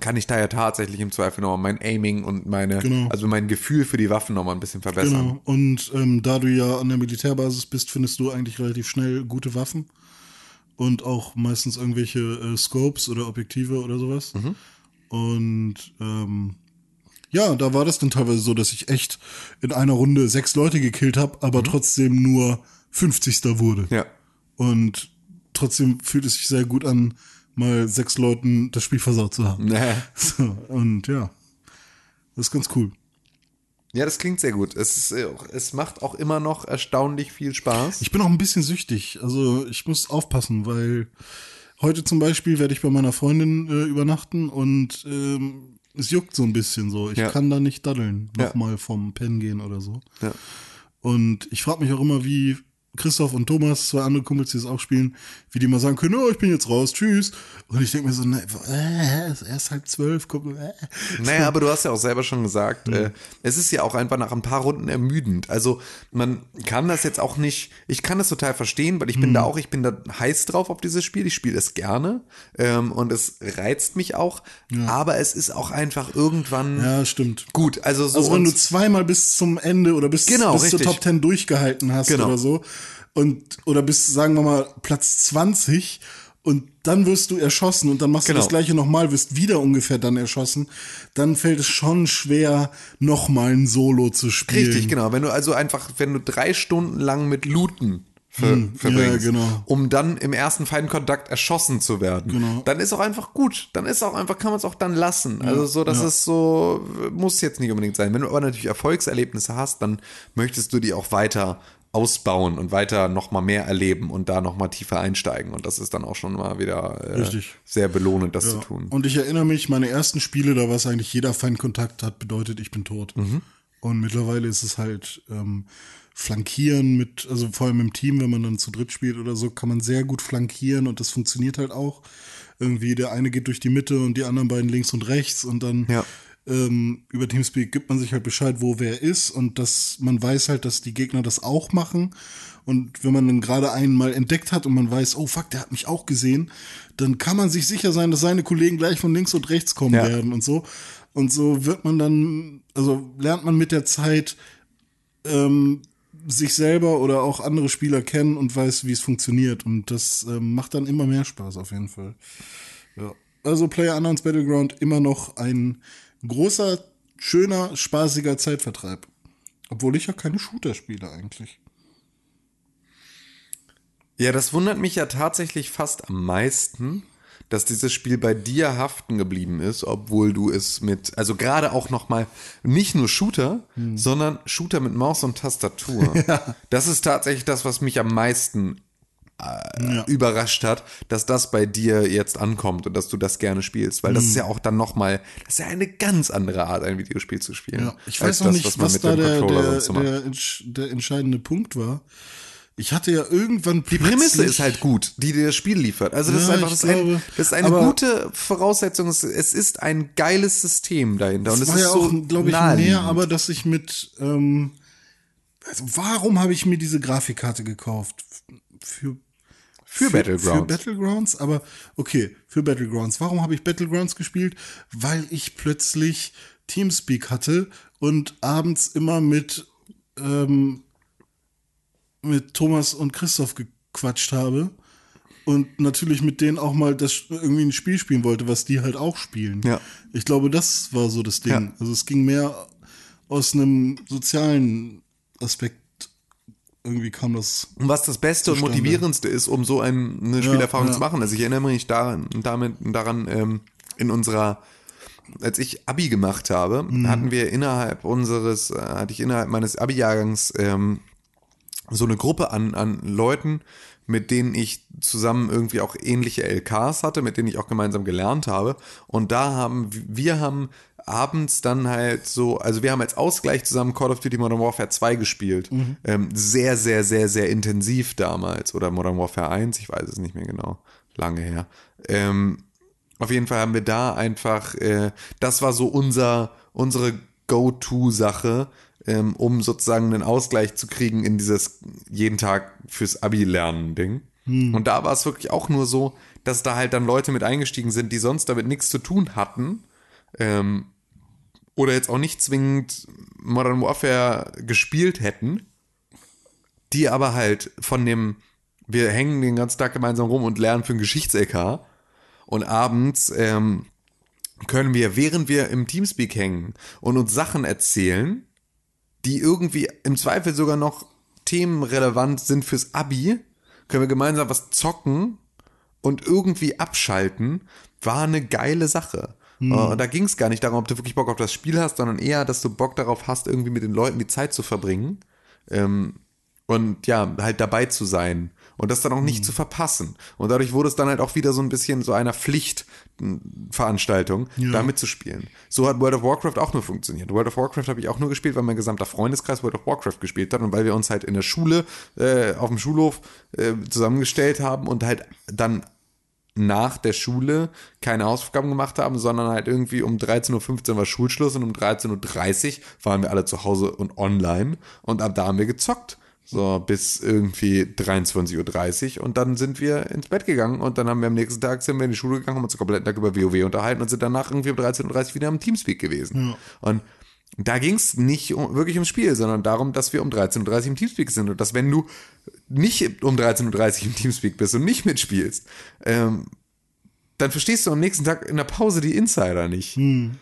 kann ich da ja tatsächlich im Zweifel nochmal mein Aiming und meine, Genau. also mein Gefühl für die Waffen nochmal ein bisschen verbessern. Genau. Und ähm, da du ja an der Militärbasis bist, findest du eigentlich relativ schnell gute Waffen. und auch meistens irgendwelche äh, Scopes oder Objektive oder sowas. Und ähm, ja, da war das dann teilweise so, dass ich echt in einer Runde sechs Leute gekillt habe, aber trotzdem nur 50. wurde. Ja. Und trotzdem fühlt es sich sehr gut an, mal sechs Leuten das Spiel versaut zu haben. Nee. <laughs> So, und ja, das ist ganz cool. Ja, das klingt sehr gut. Es, ist, äh, es macht auch immer noch erstaunlich viel Spaß. Ich bin auch ein bisschen süchtig. Also ich muss aufpassen, weil heute zum Beispiel werde ich bei meiner Freundin äh, übernachten und ähm, es juckt so ein bisschen so. Ich Ja. kann da nicht daddeln, Ja. nochmal vom Pen gehen oder so. Ja. Und ich frage mich auch immer, wie Christoph und Thomas, zwei andere Kumpels, die es auch spielen, wie die mal sagen können, oh, ich bin jetzt raus, tschüss. Und ich denke mir so, ne, äh, es ist erst halb zwölf, guck mal. Äh. Naja, aber du hast ja auch selber schon gesagt, äh, es ist ja auch einfach nach ein paar Runden ermüdend. Also man kann das jetzt auch nicht, ich kann das total verstehen, weil ich bin da auch, ich bin da heiß drauf auf dieses Spiel, ich spiele es gerne ähm, und es reizt mich auch, aber es ist auch einfach irgendwann Ja, stimmt. gut. Also so Also wenn du zweimal bis zum Ende oder bis, Genau, bis zur Top 10 durchgehalten hast Genau. oder so und oder bis sagen wir mal Platz 20 und dann wirst du erschossen und dann machst Genau. du das gleiche nochmal, wirst wieder ungefähr dann erschossen, dann fällt es schon schwer, nochmal ein Solo zu spielen. Richtig, genau. Wenn du also einfach, wenn du drei Stunden lang mit Looten ver verbringst, ja, genau. um dann im ersten Feindkontakt erschossen zu werden, Genau. dann ist auch einfach gut. Dann ist auch einfach, kann man es auch dann lassen. Also so, das ist so, muss jetzt nicht unbedingt sein. Wenn du aber natürlich Erfolgserlebnisse hast, dann möchtest du die auch weiter ausbauen und weiter noch mal mehr erleben und da noch mal tiefer einsteigen und das ist dann auch schon mal wieder äh, Richtig. sehr belohnend, das zu tun. Und ich erinnere mich, meine ersten Spiele, da war es eigentlich, jeder Feindkontakt hat bedeutet, ich bin tot. Mhm. Und mittlerweile ist es halt ähm, flankieren mit, also vor allem im Team, wenn man dann zu dritt spielt oder so, kann man sehr gut flankieren und das funktioniert halt auch. Irgendwie der eine geht durch die Mitte und die anderen beiden links und rechts und dann Ja. Ähm, über Teamspeak gibt man sich halt Bescheid, wo wer ist und dass man weiß halt, dass die Gegner das auch machen. Und wenn man dann gerade einen mal entdeckt hat und man weiß, oh fuck, der hat mich auch gesehen, dann kann man sich sicher sein, dass seine Kollegen gleich von links und rechts kommen Ja. werden und so. Und so wird man dann, also lernt man mit der Zeit ähm, sich selber oder auch andere Spieler kennen und weiß, wie es funktioniert. Und das ähm, macht dann immer mehr Spaß auf jeden Fall. Ja. Also Player Unknowns Battleground immer noch ein großer, schöner, spaßiger Zeitvertreib. Obwohl ich ja keine Shooter spiele eigentlich. Ja, das wundert mich ja tatsächlich fast am meisten, dass dieses Spiel bei dir haften geblieben ist, obwohl du es mit, also gerade auch nochmal nicht nur Shooter, Hm. sondern Shooter mit Maus und Tastatur. <laughs> Das ist tatsächlich das, was mich am meisten äh, Ja. überrascht hat, dass das bei dir jetzt ankommt und dass du das gerne spielst, weil Hm. das ist ja auch dann nochmal, das ist ja eine ganz andere Art, ein Videospiel zu spielen. Ja, ich weiß noch nicht, man was, mit da der, der, der, der entscheidende Punkt war. Ich hatte ja irgendwann Die Prämisse ist halt gut, die dir das Spiel liefert. Also das Ja, ist einfach das, ist ein, glaube, das ist eine gute Voraussetzung. Es, ist ein geiles System dahinter. Und Das es war ist ja so auch, glaube ich, mehr, aber dass ich mit, ähm, also warum habe ich mir diese Grafikkarte gekauft? Für, Für Battlegrounds. Für Battlegrounds, aber okay, für Battlegrounds. Warum habe ich Battlegrounds gespielt? Weil ich plötzlich Teamspeak hatte und abends immer mit, ähm, mit Thomas und Christoph gequatscht habe. Und natürlich mit denen auch mal das irgendwie ein Spiel spielen wollte, was die halt auch spielen. Ja. Ich glaube, das war so das Ding. Ja. Also es ging mehr aus einem sozialen Aspekt. Irgendwie kam das. Und was das Beste und motivierendste ist, um so ein, eine Spielerfahrung ja. zu machen. Also ich erinnere mich daran, damit, daran ähm, in unserer, als ich Abi gemacht habe, Mhm. hatten wir innerhalb unseres, äh, hatte ich innerhalb meines Abi-Jahrgangs ähm, so eine Gruppe an, an Leuten, mit denen ich zusammen irgendwie auch ähnliche LKs hatte, mit denen ich auch gemeinsam gelernt habe. Und da haben wir haben abends dann halt so, also wir haben als Ausgleich zusammen Call of Duty Modern Warfare 2 gespielt. Ähm, sehr, sehr, sehr, sehr intensiv damals. Oder Modern Warfare 1, ich weiß es nicht mehr genau. Lange her. Ähm, auf jeden Fall haben wir da einfach, äh, das war so unser, unsere Go-To-Sache, ähm, um sozusagen einen Ausgleich zu kriegen in dieses jeden Tag fürs Abi-Lernen-Ding. Und da war es wirklich auch nur so, dass da halt dann Leute mit eingestiegen sind, die sonst damit nichts zu tun hatten. Ähm, oder jetzt auch nicht zwingend Modern Warfare gespielt hätten, die aber halt von dem wir hängen den ganzen Tag gemeinsam rum und lernen für ein Geschichts-LK. Und abends ähm, können wir, während wir im Teamspeak hängen und uns Sachen erzählen, die irgendwie im Zweifel sogar noch themenrelevant sind fürs Abi, können wir gemeinsam was zocken und irgendwie abschalten, war eine geile Sache. Hm. Äh, Und da ging es gar nicht darum, ob du wirklich Bock auf das Spiel hast, sondern eher, dass du Bock darauf hast, irgendwie mit den Leuten die Zeit zu verbringen. Ähm, und ja, halt dabei zu sein und das dann auch Hm. nicht zu verpassen. Und dadurch wurde es dann halt auch wieder so ein bisschen so einer Pflichtveranstaltung, Ja. da mitzuspielen. So hat World of Warcraft auch nur funktioniert. World of Warcraft habe ich auch nur gespielt, weil mein gesamter Freundeskreis World of Warcraft gespielt hat und weil wir uns halt in der Schule, äh, auf dem Schulhof äh, zusammengestellt haben und halt dann nach der Schule keine Hausaufgaben gemacht haben, sondern halt irgendwie um 13.15 Uhr war Schulschluss und um 13.30 Uhr waren wir alle zu Hause und online und ab da haben wir gezockt. So bis irgendwie 23.30 Uhr und dann sind wir ins Bett gegangen und dann haben wir am nächsten Tag sind wir in die Schule gegangen, haben uns den kompletten Tag über WoW unterhalten und sind danach irgendwie um 13.30 Uhr wieder am Teamspeak gewesen. Und da ging es nicht um, wirklich ums Spiel, sondern darum, dass wir um 13.30 Uhr im Teamspeak sind und dass wenn du nicht um 13.30 Uhr im Teamspeak bist und nicht mitspielst, ähm, dann verstehst du am nächsten Tag in der Pause die Insider nicht.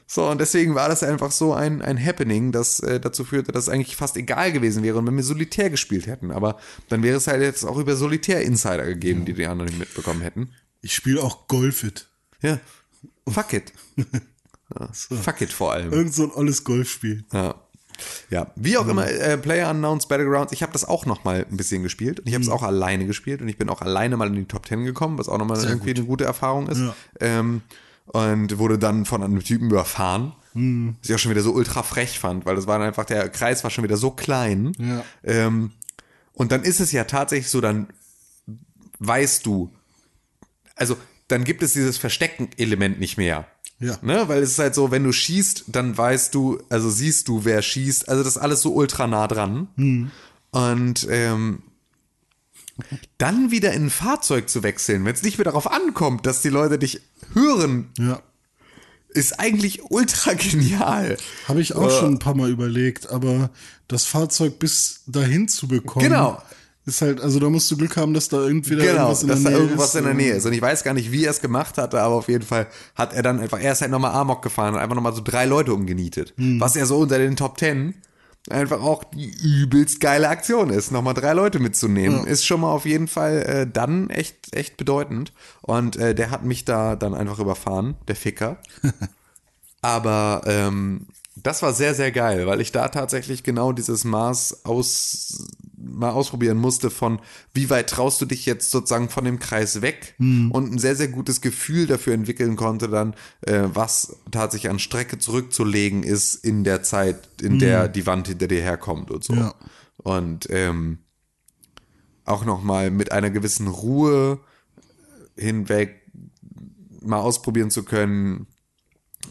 So, und deswegen war das einfach so ein, ein Happening, das äh, dazu führte, dass es eigentlich fast egal gewesen wäre, wenn wir Solitär gespielt hätten. Aber dann wäre es halt jetzt auch über Solitär-Insider gegeben, die die anderen nicht mitbekommen hätten. Ich spiele auch Golfit. Ja. Fuck it. <laughs> Ja, Fuck it vor allem. Irgend so ein olles Golfspiel. Ja. Ja, wie auch immer, äh, Player Unknowns Battlegrounds, ich habe das auch noch mal ein bisschen gespielt und ich habe es auch alleine gespielt und ich bin auch alleine mal in die Top 10 gekommen, was auch noch mal irgendwie eine gute Erfahrung ist. Ja. Ähm, und wurde dann von einem Typen überfahren, was ich auch schon wieder so ultra frech fand, weil das war dann einfach, der Kreis war schon wieder so klein. Ja. Ähm, und dann ist es ja tatsächlich so, dann weißt du, also dann gibt es dieses Verstecken-Element nicht mehr. Ja. Ne? Weil es ist halt so, wenn du schießt, dann weißt du, also siehst du, wer schießt. Also das ist alles so ultra nah dran. Und ähm, dann wieder in ein Fahrzeug zu wechseln, wenn es nicht mehr darauf ankommt, dass die Leute dich hören, Ja. ist eigentlich ultra <laughs> genial. Habe ich auch Äh. schon ein paar Mal überlegt, aber das Fahrzeug bis dahin zu bekommen. Genau. Ist halt, also da musst du Glück haben, dass da irgendwie Genau, irgendwas in dass der da Nähe irgendwas ist. in der Nähe ist. Und ich weiß gar nicht, wie er es gemacht hatte, aber auf jeden Fall hat er dann einfach, er ist halt nochmal Amok gefahren und einfach nochmal so drei Leute umgenietet. Hm. Was ja so unter den Top Ten einfach auch die übelst geile Aktion ist. Nochmal drei Leute mitzunehmen, ist schon mal auf jeden Fall äh, dann echt, echt bedeutend. Und äh, der hat mich da dann einfach überfahren, der Ficker. <laughs> Aber ähm, das war sehr, sehr geil, weil ich da tatsächlich genau dieses Maß aus, mal ausprobieren musste von, wie weit traust du dich jetzt sozusagen von dem Kreis weg und ein sehr, sehr gutes Gefühl dafür entwickeln konnte dann, äh, was tatsächlich an Strecke zurückzulegen ist in der Zeit, in der die Wand hinter dir herkommt und so. Ja. Und ähm, auch nochmal mit einer gewissen Ruhe hinweg mal ausprobieren zu können,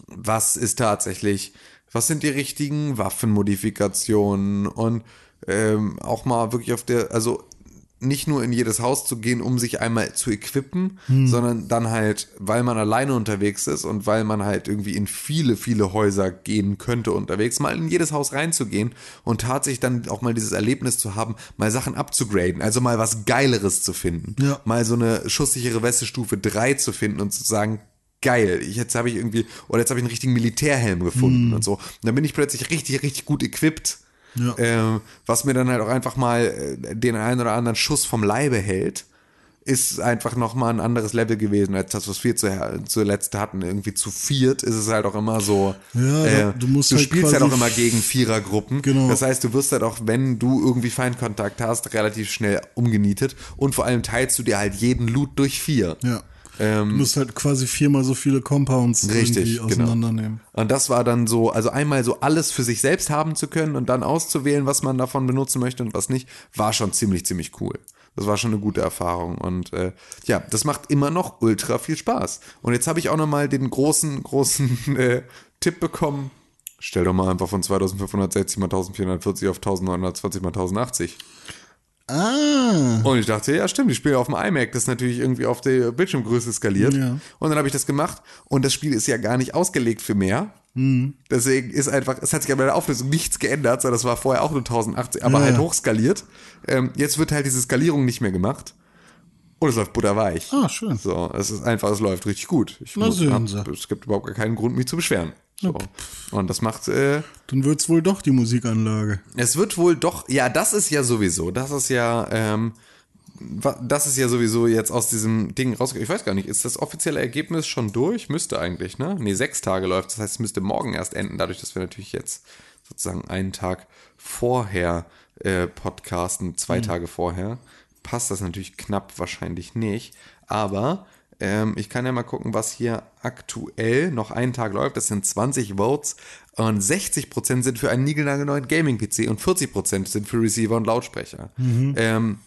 was ist tatsächlich, was sind die richtigen Waffenmodifikationen und ähm, auch mal wirklich auf der, also nicht nur in jedes Haus zu gehen, um sich einmal zu equippen, sondern dann halt, weil man alleine unterwegs ist und weil man halt irgendwie in viele, viele Häuser gehen könnte unterwegs, mal in jedes Haus reinzugehen und tatsächlich dann auch mal dieses Erlebnis zu haben, mal Sachen abzugraden, also mal was Geileres zu finden. Ja. Mal so eine schusssichere Weste Stufe 3 zu finden und zu sagen, geil, ich, jetzt habe ich irgendwie, oder jetzt habe ich einen richtigen Militärhelm gefunden und so. Und dann bin ich plötzlich richtig, richtig gut equipped. Ja. Ähm, was mir dann halt auch einfach mal äh, den einen oder anderen Schuss vom Leibe hält, ist einfach nochmal ein anderes Level gewesen, als das, was wir zu, zuletzt hatten. Irgendwie zu viert ist es halt auch immer so. Ja, äh, du musst du halt spielst halt auch immer gegen Vierergruppen. Genau. Das heißt, du wirst halt auch, wenn du irgendwie Feindkontakt hast, relativ schnell umgenietet. Und vor allem teilst du dir halt jeden Loot durch vier. Ja. Du musst halt quasi viermal so viele Compounds Ähm, Richtig, irgendwie genau. auseinandernehmen. Und das war dann so, also einmal so alles für sich selbst haben zu können und dann auszuwählen, was man davon benutzen möchte und was nicht, war schon ziemlich, ziemlich cool. Das war schon eine gute Erfahrung und äh, ja, das macht immer noch ultra viel Spaß. Und jetzt habe ich auch noch mal den großen, großen <laughs> äh, Tipp bekommen. Stell doch mal einfach von 2560 mal 1440 auf 1920 mal 1080. Ah. Und ich dachte, ja, stimmt, ich spiele auf dem iMac, das ist natürlich irgendwie auf der Bildschirmgröße skaliert. Ja. Und dann habe ich das gemacht und das Spiel ist ja gar nicht ausgelegt für mehr. Mhm. Deswegen ist einfach, es hat sich aber in der Auflösung nichts geändert, sondern das war vorher auch nur 1080, aber Ja, halt ja. hochskaliert. Ähm, jetzt wird halt diese Skalierung nicht mehr gemacht. Und es läuft butterweich. Ah, schön. So, es ist einfach, es läuft richtig gut. Ich Na, muss, hab, es gibt überhaupt gar keinen Grund, mich zu beschweren. So. Und das macht, äh, Dann wird's wohl doch die Musikanlage. es wird wohl doch, ja, das ist ja sowieso, das ist ja, ähm, das ist ja sowieso jetzt aus diesem Ding rausgekommen. Ich weiß gar nicht, ist das offizielle Ergebnis schon durch? Müsste eigentlich, ne? Nee, sechs Tage läuft. Das heißt, es müsste morgen erst enden, dadurch, dass wir natürlich jetzt sozusagen einen Tag vorher äh, podcasten, zwei Tage vorher. Passt das natürlich knapp wahrscheinlich nicht. Aber ähm, ich kann ja mal gucken, was hier aktuell noch einen Tag läuft. Das sind 20 Votes und 60% sind für einen niegelnagelneuen Gaming-PC und 40% sind für Receiver und Lautsprecher. Ähm,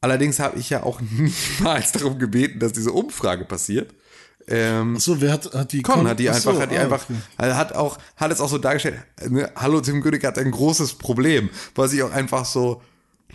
allerdings habe ich ja auch <laughs> niemals darum gebeten, dass diese Umfrage passiert. Ähm, Achso, wer hat, hat die Con hat die Ach einfach, so, hat die ah, einfach, okay. hat auch, hat es auch so dargestellt, ne, hallo Tim Gönig hat ein großes Problem, was ich auch einfach so,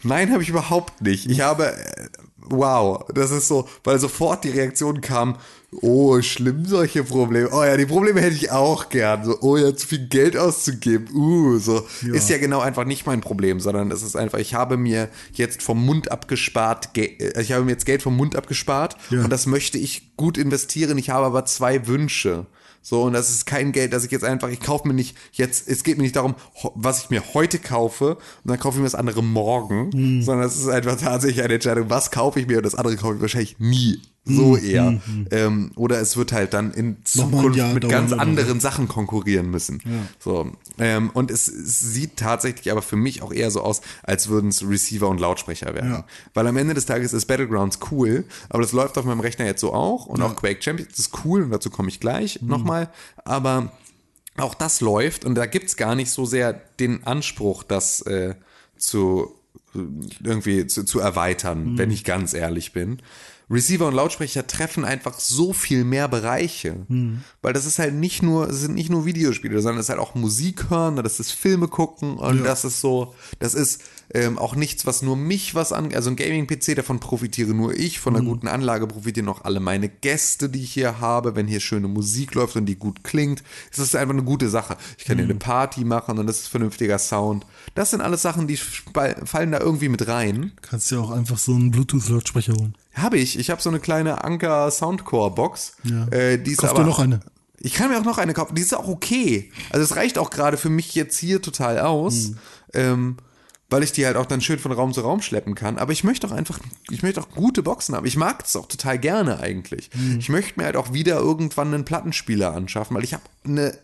nein, habe ich überhaupt nicht. Ich habe, äh, wow, das ist so, weil sofort die Reaktion kam, oh, schlimm solche Probleme. Oh ja, die Probleme hätte ich auch gern. So, oh ja, zu viel Geld auszugeben. Uh, so. Ist ja genau einfach nicht mein Problem, sondern es ist einfach, ich habe mir jetzt vom Mund abgespart, Ge- äh, ich habe mir jetzt Geld vom Mund abgespart Ja. und das möchte ich gut investieren. Ich habe aber zwei Wünsche. So, und das ist kein Geld, das ich jetzt einfach, ich kaufe mir nicht jetzt, es geht mir nicht darum, was ich mir heute kaufe und dann kaufe ich mir das andere morgen, sondern es ist einfach tatsächlich eine Entscheidung, was kaufe ich mir und das andere kaufe ich wahrscheinlich nie. So eher. Ähm, oder es wird halt dann in Zukunft Jahr mit ganz anderen Sachen konkurrieren müssen. So. Ähm, und es, es sieht tatsächlich aber für mich auch eher so aus, als würden es Receiver und Lautsprecher werden. Ja. Weil am Ende des Tages ist Battlegrounds cool, aber das läuft auf meinem Rechner jetzt so auch und auch Quake Champions ist cool und dazu komme ich gleich nochmal. Aber auch das läuft und da gibt's gar nicht so sehr den Anspruch, das äh, zu äh, irgendwie zu, zu erweitern, wenn ich ganz ehrlich bin. Receiver und Lautsprecher treffen einfach so viel mehr Bereiche, weil das ist halt nicht nur, es sind nicht nur Videospiele, sondern es ist halt auch Musik hören, das ist Filme gucken und das ist so, das ist ähm, auch nichts, was nur mich was an, also ein Gaming-PC, davon profitiere nur ich, von einer guten Anlage profitieren auch alle meine Gäste, die ich hier habe, wenn hier schöne Musik läuft und die gut klingt, ist das einfach eine gute Sache. Ich kann hier eine Party machen und das ist vernünftiger Sound. Das sind alles Sachen, die fallen da irgendwie mit rein. Kannst ja auch einfach so einen Bluetooth-Lautsprecher holen. Habe ich. Ich habe so eine kleine Anker Soundcore Box. Ja. Äh, die ist Kauf aber, dir noch eine. Ich kann mir auch noch eine kaufen. Die ist auch okay. Also es reicht auch gerade für mich jetzt hier total aus. Hm. Ähm, weil ich die halt auch dann schön von Raum zu Raum schleppen kann. Aber ich möchte auch einfach, ich möchte auch gute Boxen haben. Ich mag das auch total gerne eigentlich. Hm. Ich möchte mir halt auch wieder irgendwann einen Plattenspieler anschaffen, weil ich habe eine,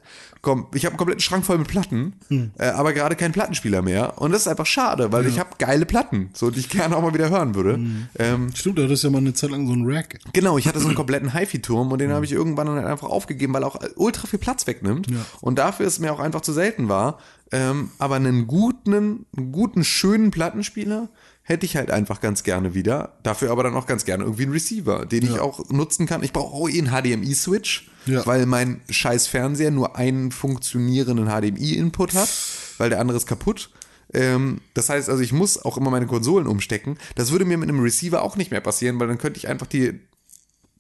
komm, ich habe einen kompletten Schrank voll mit Platten, Hm. äh, aber gerade keinen Plattenspieler mehr. Und das ist einfach schade, weil ich habe geile Platten, so die ich gerne auch mal wieder hören würde. Hm. Ähm, Stimmt, du hattest ja mal eine Zeit lang so einen Rack. Genau, ich hatte so einen kompletten HiFi-Turm und den habe ich irgendwann dann einfach aufgegeben, weil er auch ultra viel Platz wegnimmt. Und dafür ist mir auch einfach zu selten war. Ähm, aber einen guten, einen guten, schönen Plattenspieler hätte ich halt einfach ganz gerne wieder. Dafür aber dann auch ganz gerne irgendwie einen Receiver, den ich auch nutzen kann. Ich brauche auch eh einen HDMI-Switch, Ja. weil mein scheiß Fernseher nur einen funktionierenden HDMI-Input hat, weil der andere ist kaputt. Ähm, das heißt also, ich muss auch immer meine Konsolen umstecken. Das würde mir mit einem Receiver auch nicht mehr passieren, weil dann könnte ich einfach die,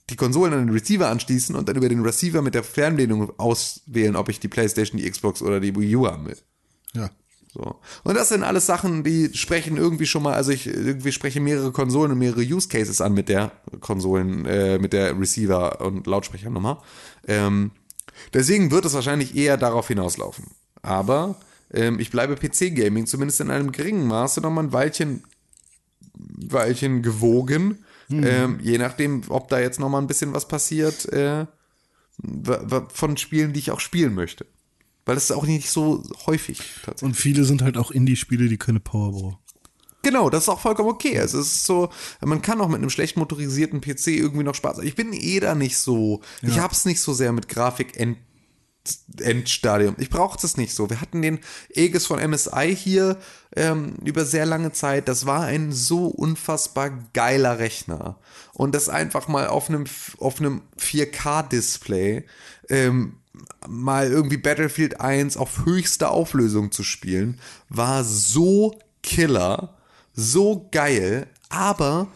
die Konsolen an den Receiver anschließen und dann über den Receiver mit der Fernbedienung auswählen, ob ich die Playstation, die Xbox oder die Wii U haben will. Ja. So. Und das sind alles Sachen, die sprechen irgendwie schon mal, also ich irgendwie spreche mehrere Konsolen und mehrere Use Cases an mit der Konsolen, äh, mit der Receiver- und Lautsprechernummer. Ähm, deswegen wird es wahrscheinlich eher darauf hinauslaufen. Aber ähm, ich bleibe PC-Gaming zumindest in einem geringen Maße noch mal ein Weilchen, Weilchen gewogen. Ähm, je nachdem, ob da jetzt noch mal ein bisschen was passiert äh, von Spielen, die ich auch spielen möchte. Weil das ist auch nicht so häufig tatsächlich. Und viele sind halt auch Indie-Spiele, die keine Power brauchen. Genau, das ist auch vollkommen okay. Es ist so, man kann auch mit einem schlecht motorisierten PC irgendwie noch Spaß haben. Ich bin eh da nicht so, ich hab's nicht so sehr mit Grafik end, Endstadium. Ich brauche das nicht so. Wir hatten den Aegis von MSI hier ähm, über sehr lange Zeit. Das war ein so unfassbar geiler Rechner. Und das einfach mal auf einem, auf einem 4K-Display ähm, mal irgendwie Battlefield 1 auf höchster Auflösung zu spielen, war so killer, so geil, aber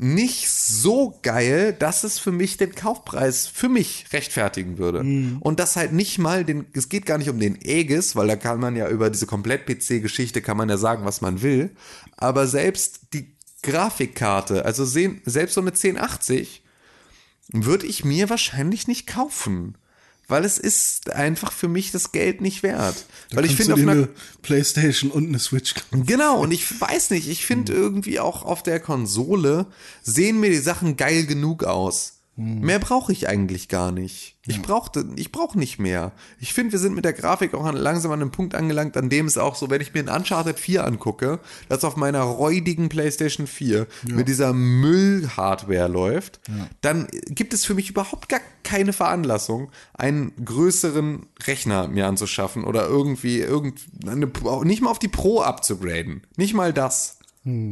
nicht so geil, dass es für mich den Kaufpreis für mich rechtfertigen würde. Und das halt nicht mal den, es geht gar nicht um den Aegis, weil da kann man ja über diese Komplett-PC-Geschichte kann man ja sagen, was man will. Aber selbst die Grafikkarte, also selbst so eine 1080, würde ich mir wahrscheinlich nicht kaufen. Weil es ist einfach für mich das Geld nicht wert. weil ich finde auf einer eine Playstation und eine Switch kaufen. Genau, und ich weiß nicht, ich finde irgendwie auch auf der Konsole sehen mir die Sachen geil genug aus. Mehr brauche ich eigentlich gar nicht. Ich brauche ich brauch nicht mehr. Ich finde, wir sind mit der Grafik auch an, langsam an einem Punkt angelangt, an dem es auch so, wenn ich mir ein Uncharted 4 angucke, das auf meiner räudigen PlayStation 4 mit dieser Müll-Hardware läuft, dann gibt es für mich überhaupt gar keine Veranlassung, einen größeren Rechner mir anzuschaffen oder irgendwie irgend, eine, nicht mal auf die Pro abzugraden. Nicht mal das.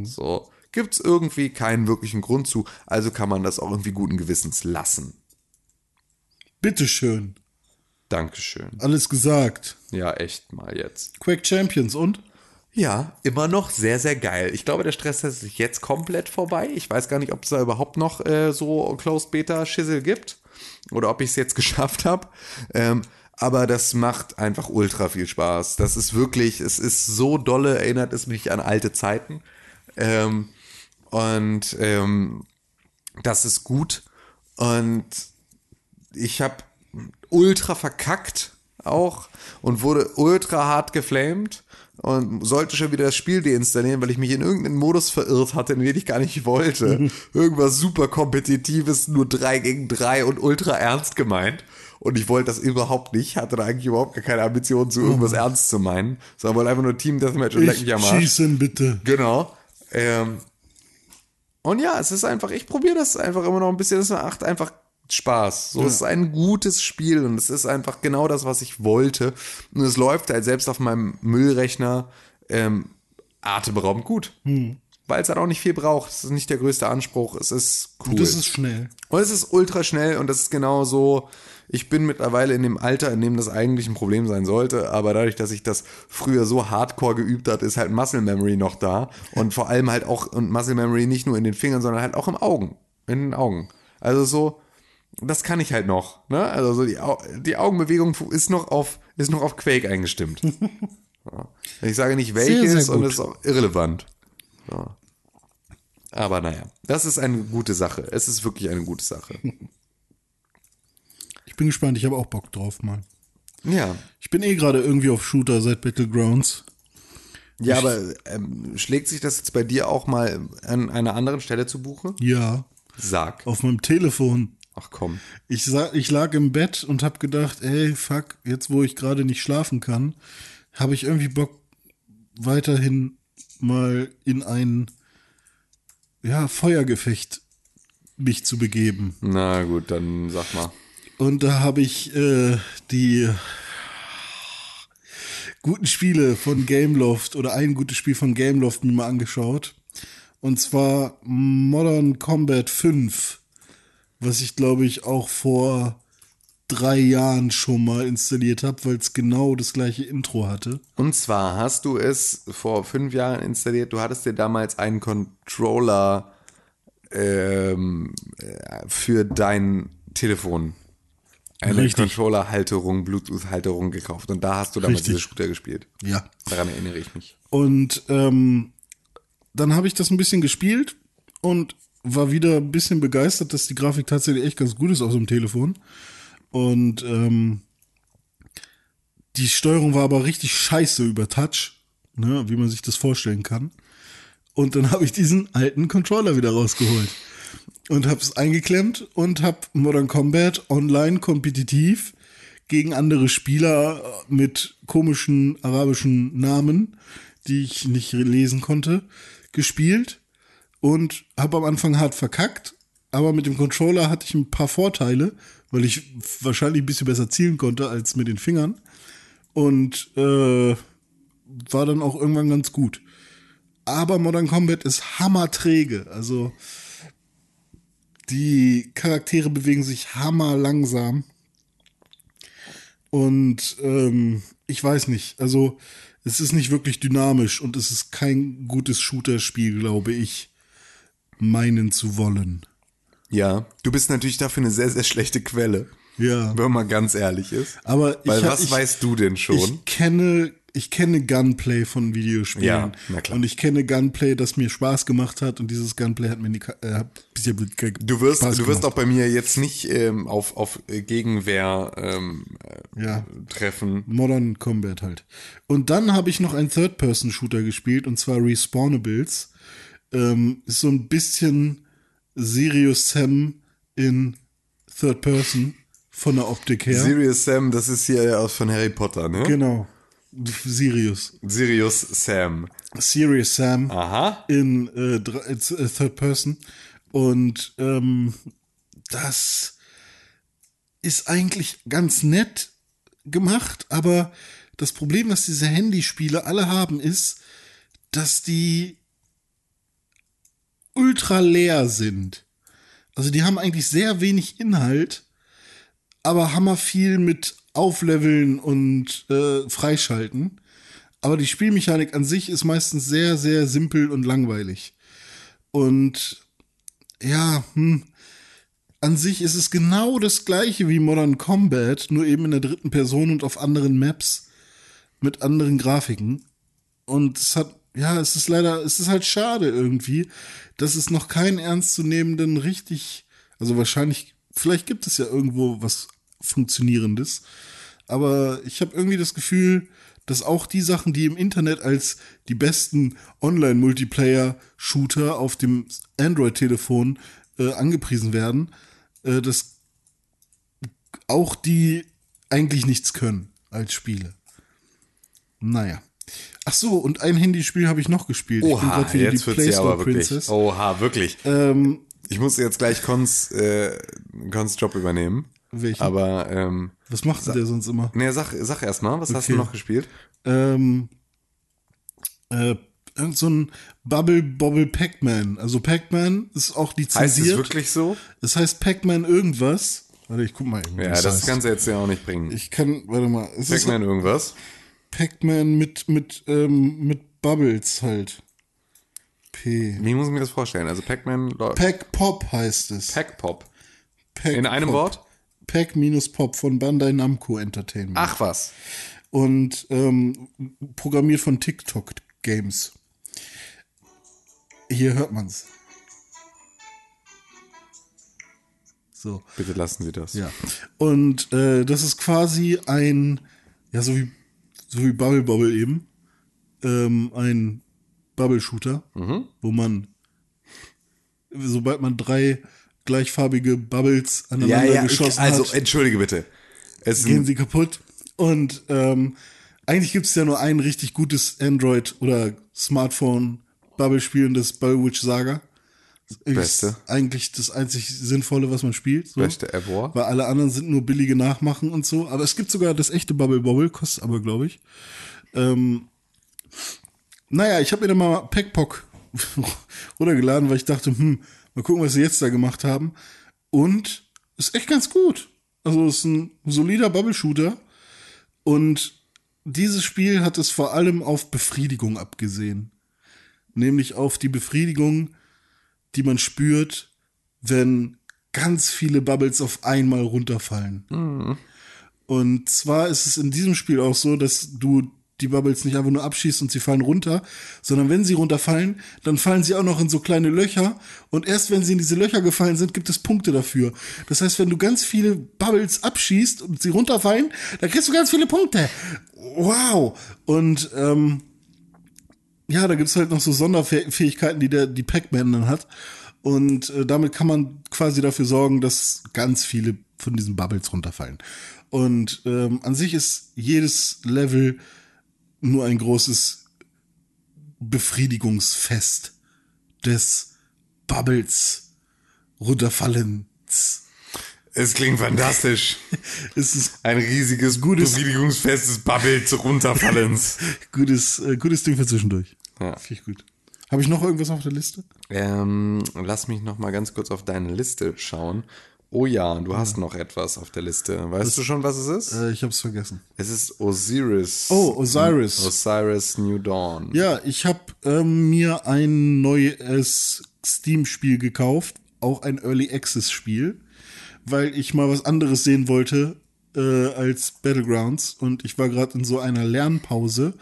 So. Gibt es irgendwie keinen wirklichen Grund zu, also kann man das auch irgendwie guten Gewissens lassen. Bitteschön. Dankeschön. Alles gesagt. Ja, echt mal jetzt. Quake Champions und? Ja, immer noch sehr, sehr geil. Ich glaube, der Stresstest ist jetzt komplett vorbei. Ich weiß gar nicht, ob es da überhaupt noch äh, so Closed Beta Schissel gibt oder ob ich es jetzt <laughs> geschafft habe. Ähm, aber das macht einfach ultra viel Spaß. Das ist wirklich, es ist so dolle, erinnert es mich an alte Zeiten. Ähm, und ähm, das ist gut. Und ich habe ultra verkackt auch und wurde ultra hart geflamed und sollte schon wieder das Spiel deinstallieren, weil ich mich in irgendeinen Modus verirrt hatte, in den ich gar nicht wollte. <laughs> Irgendwas super kompetitives, nur 3 gegen 3 und ultra ernst gemeint. Und ich wollte das überhaupt nicht, hatte da eigentlich überhaupt gar keine Ambition, zu irgendwas ernst zu meinen, sondern wollte einfach nur Team Deathmatch und leck Ich mich am Arsch. schießen bitte. Genau. Ähm, und ja, es ist einfach, ich probiere das einfach immer noch ein bisschen. Es macht einfach Spaß. So, es ist ein gutes Spiel und es ist einfach genau das, was ich wollte. Und es läuft halt selbst auf meinem Müllrechner ähm, atemberaubend gut. Weil es halt auch nicht viel braucht. Es ist nicht der größte Anspruch. Es ist cool. Und das ist schnell. Und es ist ultra schnell und das ist genau so. Ich bin mittlerweile in dem Alter, in dem das eigentlich ein Problem sein sollte, aber dadurch, dass ich das früher so hardcore geübt hat, ist halt Muscle Memory noch da und vor allem halt auch und Muscle Memory nicht nur in den Fingern, sondern halt auch im Augen, in den Augen. Also so, das kann ich halt noch. Ne? Also so die, Au die Augenbewegung ist noch auf ist noch auf Quake eingestimmt. <laughs> Ja. Ich sage nicht welches sehr und gut. das ist auch irrelevant. Ja. Aber naja, das ist eine gute Sache. Es ist wirklich eine gute Sache. <laughs> Ich bin gespannt, ich habe auch Bock drauf, Mann. Ja. Ich bin eh gerade irgendwie auf Shooter seit Battlegrounds. Ja, aber ähm, schlägt sich das jetzt bei dir auch mal an einer anderen Stelle zu Buche? Ja, Sag. auf meinem Telefon. Ach komm. Ich, sa ich lag im Bett und habe gedacht, ey, fuck, jetzt wo ich gerade nicht schlafen kann, habe ich irgendwie Bock, weiterhin mal in ein ja, Feuergefecht mich zu begeben. Na gut, dann sag mal. Und da habe ich äh, die guten Spiele von Gameloft oder ein gutes Spiel von Gameloft mir mal angeschaut. Und zwar Modern Combat 5, was ich glaube ich auch vor drei Jahren schon mal installiert habe, weil es genau das gleiche Intro hatte. Und zwar hast du es vor fünf Jahren installiert. Du hattest dir damals einen Controller ähm, äh, für dein Telefon. Eine Richtig. Controller-Halterung, Bluetooth-Halterung gekauft. Und da hast du damals Richtig. diese Shooter gespielt. Ja. Daran erinnere ich mich. Und ähm, dann habe ich das ein bisschen gespielt und war wieder ein bisschen begeistert, dass die Grafik tatsächlich echt ganz gut ist auf so einem Telefon. Und ähm, die Steuerung war aber richtig scheiße über Touch, ne, wie man sich das vorstellen kann. Und dann <laughs> habe ich diesen alten Controller wieder rausgeholt und habe es eingeklemmt und habe Modern Combat online kompetitiv gegen andere Spieler mit komischen arabischen Namen, die ich nicht lesen konnte, gespielt und habe am Anfang hart verkackt, aber mit dem Controller hatte ich ein paar Vorteile, weil ich wahrscheinlich ein bisschen besser zielen konnte als mit den Fingern. Und äh, war dann auch irgendwann ganz gut. Aber Modern Combat ist hammerträge, also die Charaktere bewegen sich hammer langsam. Und ähm, ich weiß nicht, also es ist nicht wirklich dynamisch und es ist kein gutes Shooter-Spiel, glaube ich, meinen zu wollen. Ja, du bist natürlich dafür eine sehr, sehr schlechte Quelle. Ja. Wenn man ganz ehrlich ist. Aber Weil ich, was ich, weißt du denn schon? Ich kenne, ich kenne Gunplay von Videospielen. Ja, na klar. Und ich kenne Gunplay, das mir Spaß gemacht hat. Und dieses Gunplay hat mir nie, äh, Du wirst, Spaß du wirst gemacht. auch bei mir jetzt nicht ähm, auf, auf Gegenwehr ähm, äh, Ja. treffen. Modern Combat halt. Und dann habe ich noch einen Third-Person-Shooter gespielt, und zwar Respawnables. Ähm, ist so ein bisschen Sirius Sam in Third Person von der Optik her. Sirius Sam, das ist hier aus von Harry Potter, ne? genau. Sirius. Sirius Sam. Sirius Sam Aha. in äh, dr- äh, Third Person. Und ähm, das ist eigentlich ganz nett gemacht, aber das Problem, was diese Handyspiele alle haben, ist, dass die ultra leer sind. Also die haben eigentlich sehr wenig Inhalt, aber hammer viel mit Aufleveln und äh, Freischalten. Aber die Spielmechanik an sich ist meistens sehr, sehr simpel und langweilig. Und ja, hm, an sich ist es genau das gleiche wie Modern Combat, nur eben in der dritten Person und auf anderen Maps mit anderen Grafiken. Und es hat, ja, es ist leider, es ist halt schade irgendwie, dass es noch keinen ernstzunehmenden richtig, also wahrscheinlich, vielleicht gibt es ja irgendwo was Funktionierendes, aber ich habe irgendwie das Gefühl, dass auch die Sachen, die im Internet als die besten Online-Multiplayer-Shooter auf dem Android-Telefon äh, angepriesen werden, äh, dass auch die eigentlich nichts können als Spiele. Naja. Ach so, und ein Handyspiel habe ich noch gespielt. ich bin Oha, grad wieder jetzt die ja Store wirklich. Princess. Oha, wirklich. Ähm, Ich muss jetzt gleich Cons, äh, Cons Job übernehmen. Welchen? Aber, ähm, was macht denn der sonst immer? ne, sag, sag erst mal, was hast du Okay. noch gespielt? ähm, äh, irgend so ein Bubble Bobble Pac-Man. Also Pac-Man ist auch Heißt es lizenziert. wirklich so? Es heißt Pac-Man irgendwas. Warte, ich guck mal eben. Ja, das heißt. kannst du jetzt ja auch nicht bringen. Ich kann, warte mal. Es ist Pac-Man irgendwas? Pac-Man mit, mit, ähm, mit Bubbles halt. P. Wie muss ich mir das vorstellen? Also Pac-Man, läuft- Pac-Pop heißt es. Pac-Pop. Pac In einem. Wort? Pac-Pop von Bandai Namco Entertainment. Ach was. Und ähm, programmiert von TikTok Games. Hier hört man's. So. Bitte lassen Sie das. Ja. Und äh, das ist quasi ein, ja, so wie, so wie Bubble Bobble eben, ähm, ein Bubble-Shooter, wo man, sobald man drei gleichfarbige Bubbles Ja, aneinander ja, ich, geschossen also hat, entschuldige bitte. Es gehen sie kaputt. Und ähm, eigentlich gibt es ja nur ein richtig gutes Android- oder Smartphone-Bubble-Spiel und das Bubble Witch Saga. Das Beste. Ist eigentlich das einzig Sinnvolle, was man spielt. So. Beste ever. Weil alle anderen sind nur billige Nachmachen und so. Aber es gibt sogar das echte Bubble Bobble, kostet aber, glaube ich. Ähm, naja, ich habe mir dann mal Packpock <laughs> runtergeladen, weil ich dachte, hm, mal gucken, was sie jetzt da gemacht haben. Und ist echt ganz gut. Also ist ein solider Bubble-Shooter. Und dieses Spiel hat es vor allem auf Befriedigung abgesehen. Nämlich auf die Befriedigung, die man spürt, wenn ganz viele Bubbles auf einmal runterfallen. Und zwar ist es in diesem Spiel auch so, dass du die Bubbles nicht einfach nur abschießt und sie fallen runter, sondern wenn sie runterfallen, dann fallen sie auch noch in so kleine Löcher und erst wenn sie in diese Löcher gefallen sind, gibt es Punkte dafür. Das heißt, wenn du ganz viele Bubbles abschießt und sie runterfallen, dann kriegst du ganz viele Punkte. Wow! Und ähm, ja, da gibt's halt noch so Sonderfähigkeiten, die der die Pac-Man dann hat. Und äh, damit kann man quasi dafür sorgen, dass ganz viele von diesen Bubbles runterfallen. Und ähm, an sich ist jedes Level nur ein großes Befriedigungsfest des Bubbles runterfallens. Es klingt fantastisch. <laughs> Es ist Ein riesiges, Gutes- Befriedigungsfest des Bubbles runterfallens. <laughs> gutes, äh, gutes Ding für zwischendurch. Ja. Finde ich gut. Habe ich noch irgendwas auf der Liste? ähm, lass mich noch mal ganz kurz auf deine Liste schauen. Oh ja, du hast noch etwas auf der Liste. Weißt du schon, was es ist? Äh, ich habe es vergessen. Es ist Osiris. Oh, Osiris. Osiris New Dawn. Ja, ich habe ähm, mir ein neues Steam-Spiel gekauft, auch ein Early Access-Spiel, weil ich mal was anderes sehen wollte äh, als Battlegrounds und ich war gerade in so einer Lernpause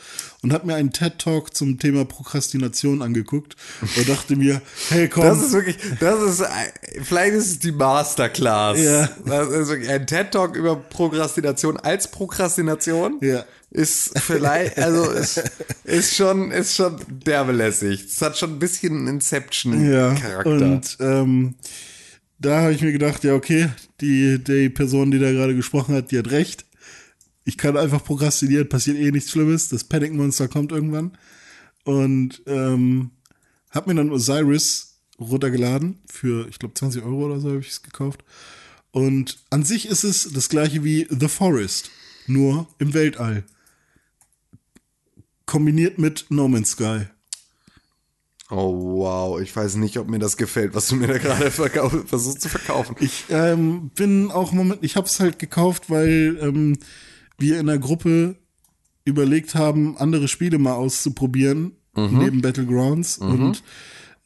und habe mir einen TED Talk zum Thema Prokrastination angeguckt und dachte mir, hey komm, Das ist wirklich, das ist, vielleicht ist es die Masterclass. Ja. Das ist wirklich ein TED-Talk über Prokrastination als Prokrastination. Ja. Ist vielleicht, also ist, ist schon, ist schon derbelässig. Es hat schon ein bisschen einen ja, Inception-Charakter. und ähm, da habe ich mir gedacht, ja okay, die die Person, die da gerade gesprochen hat, die hat recht. Ich kann einfach prokrastinieren, passiert eh nichts Schlimmes. Das Panic Monster kommt irgendwann und ähm, hab mir dann Osiris runtergeladen für, ich glaube, 20 Euro oder so habe ich es gekauft. Und an sich ist es das gleiche wie The Forest, nur im Weltall. Kombiniert mit No Man's Sky. Oh wow, ich weiß nicht, ob mir das gefällt, was du mir da gerade <laughs> versuchst zu verkaufen. Ich ähm, bin auch Moment, ich habe es halt gekauft, weil ähm, wir in der Gruppe überlegt haben, andere Spiele mal auszuprobieren, neben Battlegrounds. Und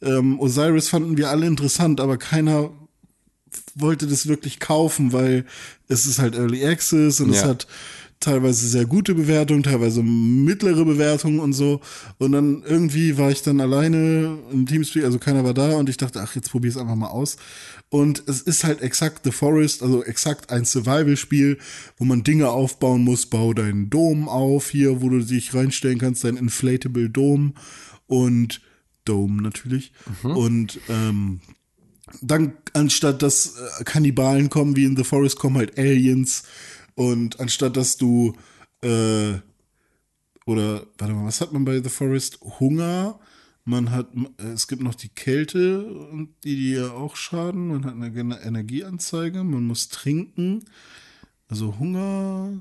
ähm, Osiris fanden wir alle interessant, aber keiner wollte das wirklich kaufen, weil es ist halt Early Access und es Ja. hat teilweise sehr gute Bewertungen, teilweise mittlere Bewertungen und so. Und dann irgendwie war ich dann alleine im Teamspeak, also keiner war da und ich dachte, ach, jetzt probier es einfach mal aus. Und es ist halt exakt The Forest, also exakt ein Survival-Spiel, wo man Dinge aufbauen muss. Bau deinen Dom auf hier, wo du dich reinstellen kannst, dein Inflatable Dome und Dome natürlich. Und ähm, dann anstatt dass äh, Kannibalen kommen wie in The Forest kommen halt Aliens und anstatt dass du äh, oder warte mal, was hat man bei The Forest? Hunger. Man hat, äh, es gibt noch die Kälte, die dir auch schaden. Man hat eine Energieanzeige. Man muss trinken. Also Hunger,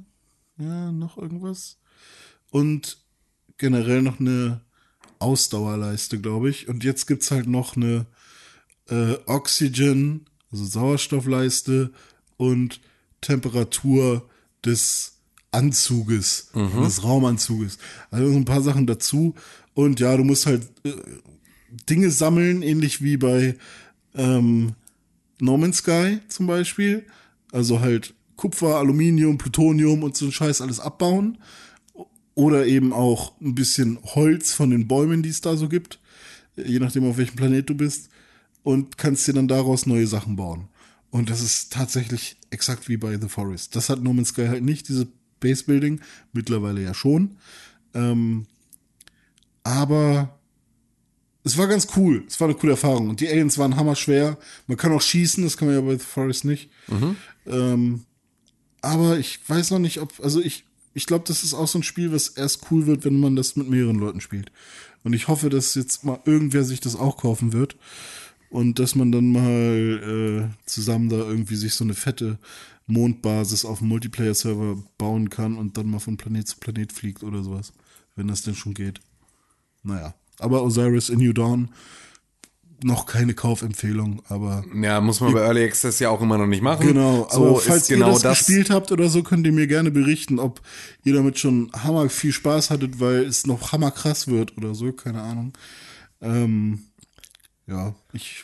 ja, noch irgendwas. Und generell noch eine Ausdauerleiste, glaube ich. Und jetzt gibt's halt noch eine äh, Oxygen, also Sauerstoffleiste und Temperatur des Anzuges, des Raumanzuges. Also so ein paar Sachen dazu. Und ja, du musst halt äh, Dinge sammeln, ähnlich wie bei ähm, No Man's Sky zum Beispiel. Also halt Kupfer, Aluminium, Plutonium und so ein Scheiß alles abbauen. Oder eben auch ein bisschen Holz von den Bäumen, die es da so gibt. Je nachdem, auf welchem Planet du bist. Und kannst dir dann daraus neue Sachen bauen. Und das ist tatsächlich exakt wie bei The Forest. Das hat No Man's Sky halt nicht, diese Base Building. Mittlerweile ja schon. Ähm, aber es war ganz cool. Es war eine coole Erfahrung. Und die Aliens waren hammerschwer. Man kann auch schießen, das kann man ja bei The Forest nicht. Ähm, aber ich weiß noch nicht, ob, also ich, ich glaube, das ist auch so ein Spiel, was erst cool wird, wenn man das mit mehreren Leuten spielt. Und ich hoffe, dass jetzt mal irgendwer sich das auch kaufen wird. Und dass man dann mal äh, zusammen da irgendwie sich so eine fette Mondbasis auf dem Multiplayer-Server bauen kann und dann mal von Planet zu Planet fliegt oder sowas. Wenn das denn schon geht. Naja. Aber Osiris in New Dawn, noch keine Kaufempfehlung, aber Ja, muss man bei Early Access ja auch immer noch nicht machen. Genau, so aber falls genau ihr das, das. gespielt habt oder so, könnt ihr mir gerne berichten, ob ihr damit schon hammer viel Spaß hattet, weil es noch hammer krass wird oder so, keine Ahnung. Ähm, ja, ich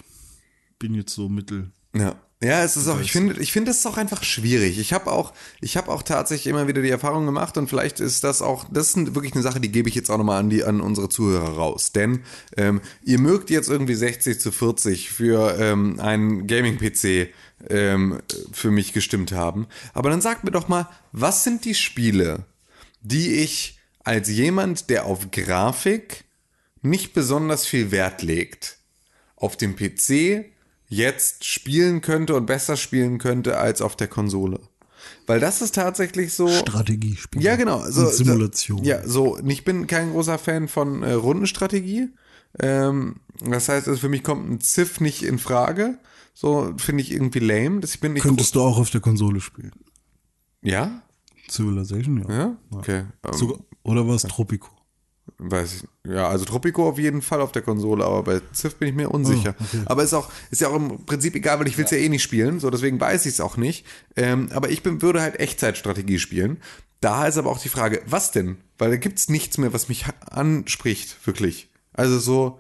bin jetzt so mittel. Ja. Ja, es ist auch, ich finde, ich finde, das ist auch einfach schwierig. Ich habe auch, ich habe auch tatsächlich immer wieder die Erfahrung gemacht und vielleicht ist das auch, das ist wirklich eine Sache, die gebe ich jetzt auch nochmal an die, an unsere Zuhörer raus. Denn ähm, ihr mögt jetzt irgendwie 60 zu 40 für ähm, einen Gaming-PC ähm, für mich gestimmt haben. Aber dann sagt mir doch mal, was sind die Spiele, die ich als jemand, der auf Grafik nicht besonders viel Wert legt, auf dem PC jetzt spielen könnte und besser spielen könnte als auf der Konsole. Weil das ist tatsächlich so. Strategiespiel. Ja, genau. So, Und Simulation. Ja, so. Ich bin kein großer Fan von äh, Rundenstrategie. Ähm, das heißt, also für mich kommt ein Ziff nicht in Frage. So finde ich irgendwie lame. Das, ich bin nicht Könntest du auch auf der Konsole spielen. ja? Civilization, ja. Ja? Okay. Ähm, Sogar, oder war es Tropico? Weiß ich. Ja, also Tropico auf jeden Fall auf der Konsole, aber bei Civ bin ich mir unsicher. Aber ist auch, ist ja auch im Prinzip egal, weil ich will es ja. eh nicht spielen, so deswegen weiß ich es auch nicht. Ähm, aber ich bin, würde halt Echtzeitstrategie spielen. Da ist aber auch die Frage, was denn? Weil da gibt's nichts mehr, was mich anspricht, wirklich. Also so,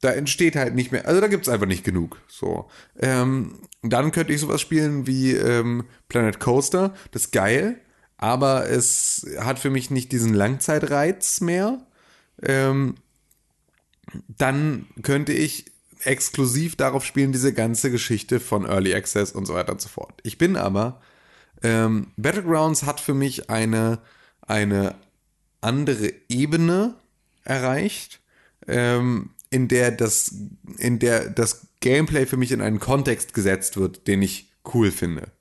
da entsteht halt nicht mehr, also da gibt's einfach nicht genug. So. Ähm, dann könnte ich sowas spielen wie ähm, Planet Coaster. Das ist geil, aber es hat für mich nicht diesen Langzeitreiz mehr. Ähm, dann könnte ich exklusiv darauf spielen, diese ganze Geschichte von Early Access und so weiter und so fort. Ich bin aber, ähm, Battlegrounds hat für mich eine, eine andere Ebene erreicht, ähm, in der das, in der das Gameplay für mich in einen Kontext gesetzt wird, den ich cool finde.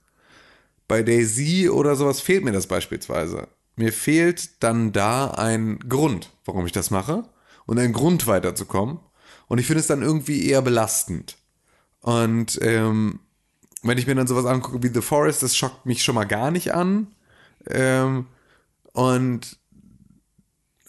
Bei Daisy oder sowas fehlt mir das beispielsweise. Mir fehlt dann da ein Grund, warum ich das mache und ein Grund weiterzukommen. Und ich finde es dann irgendwie eher belastend. Und ähm, wenn ich mir dann sowas angucke wie The Forest, das schockt mich schon mal gar nicht an. Ähm, und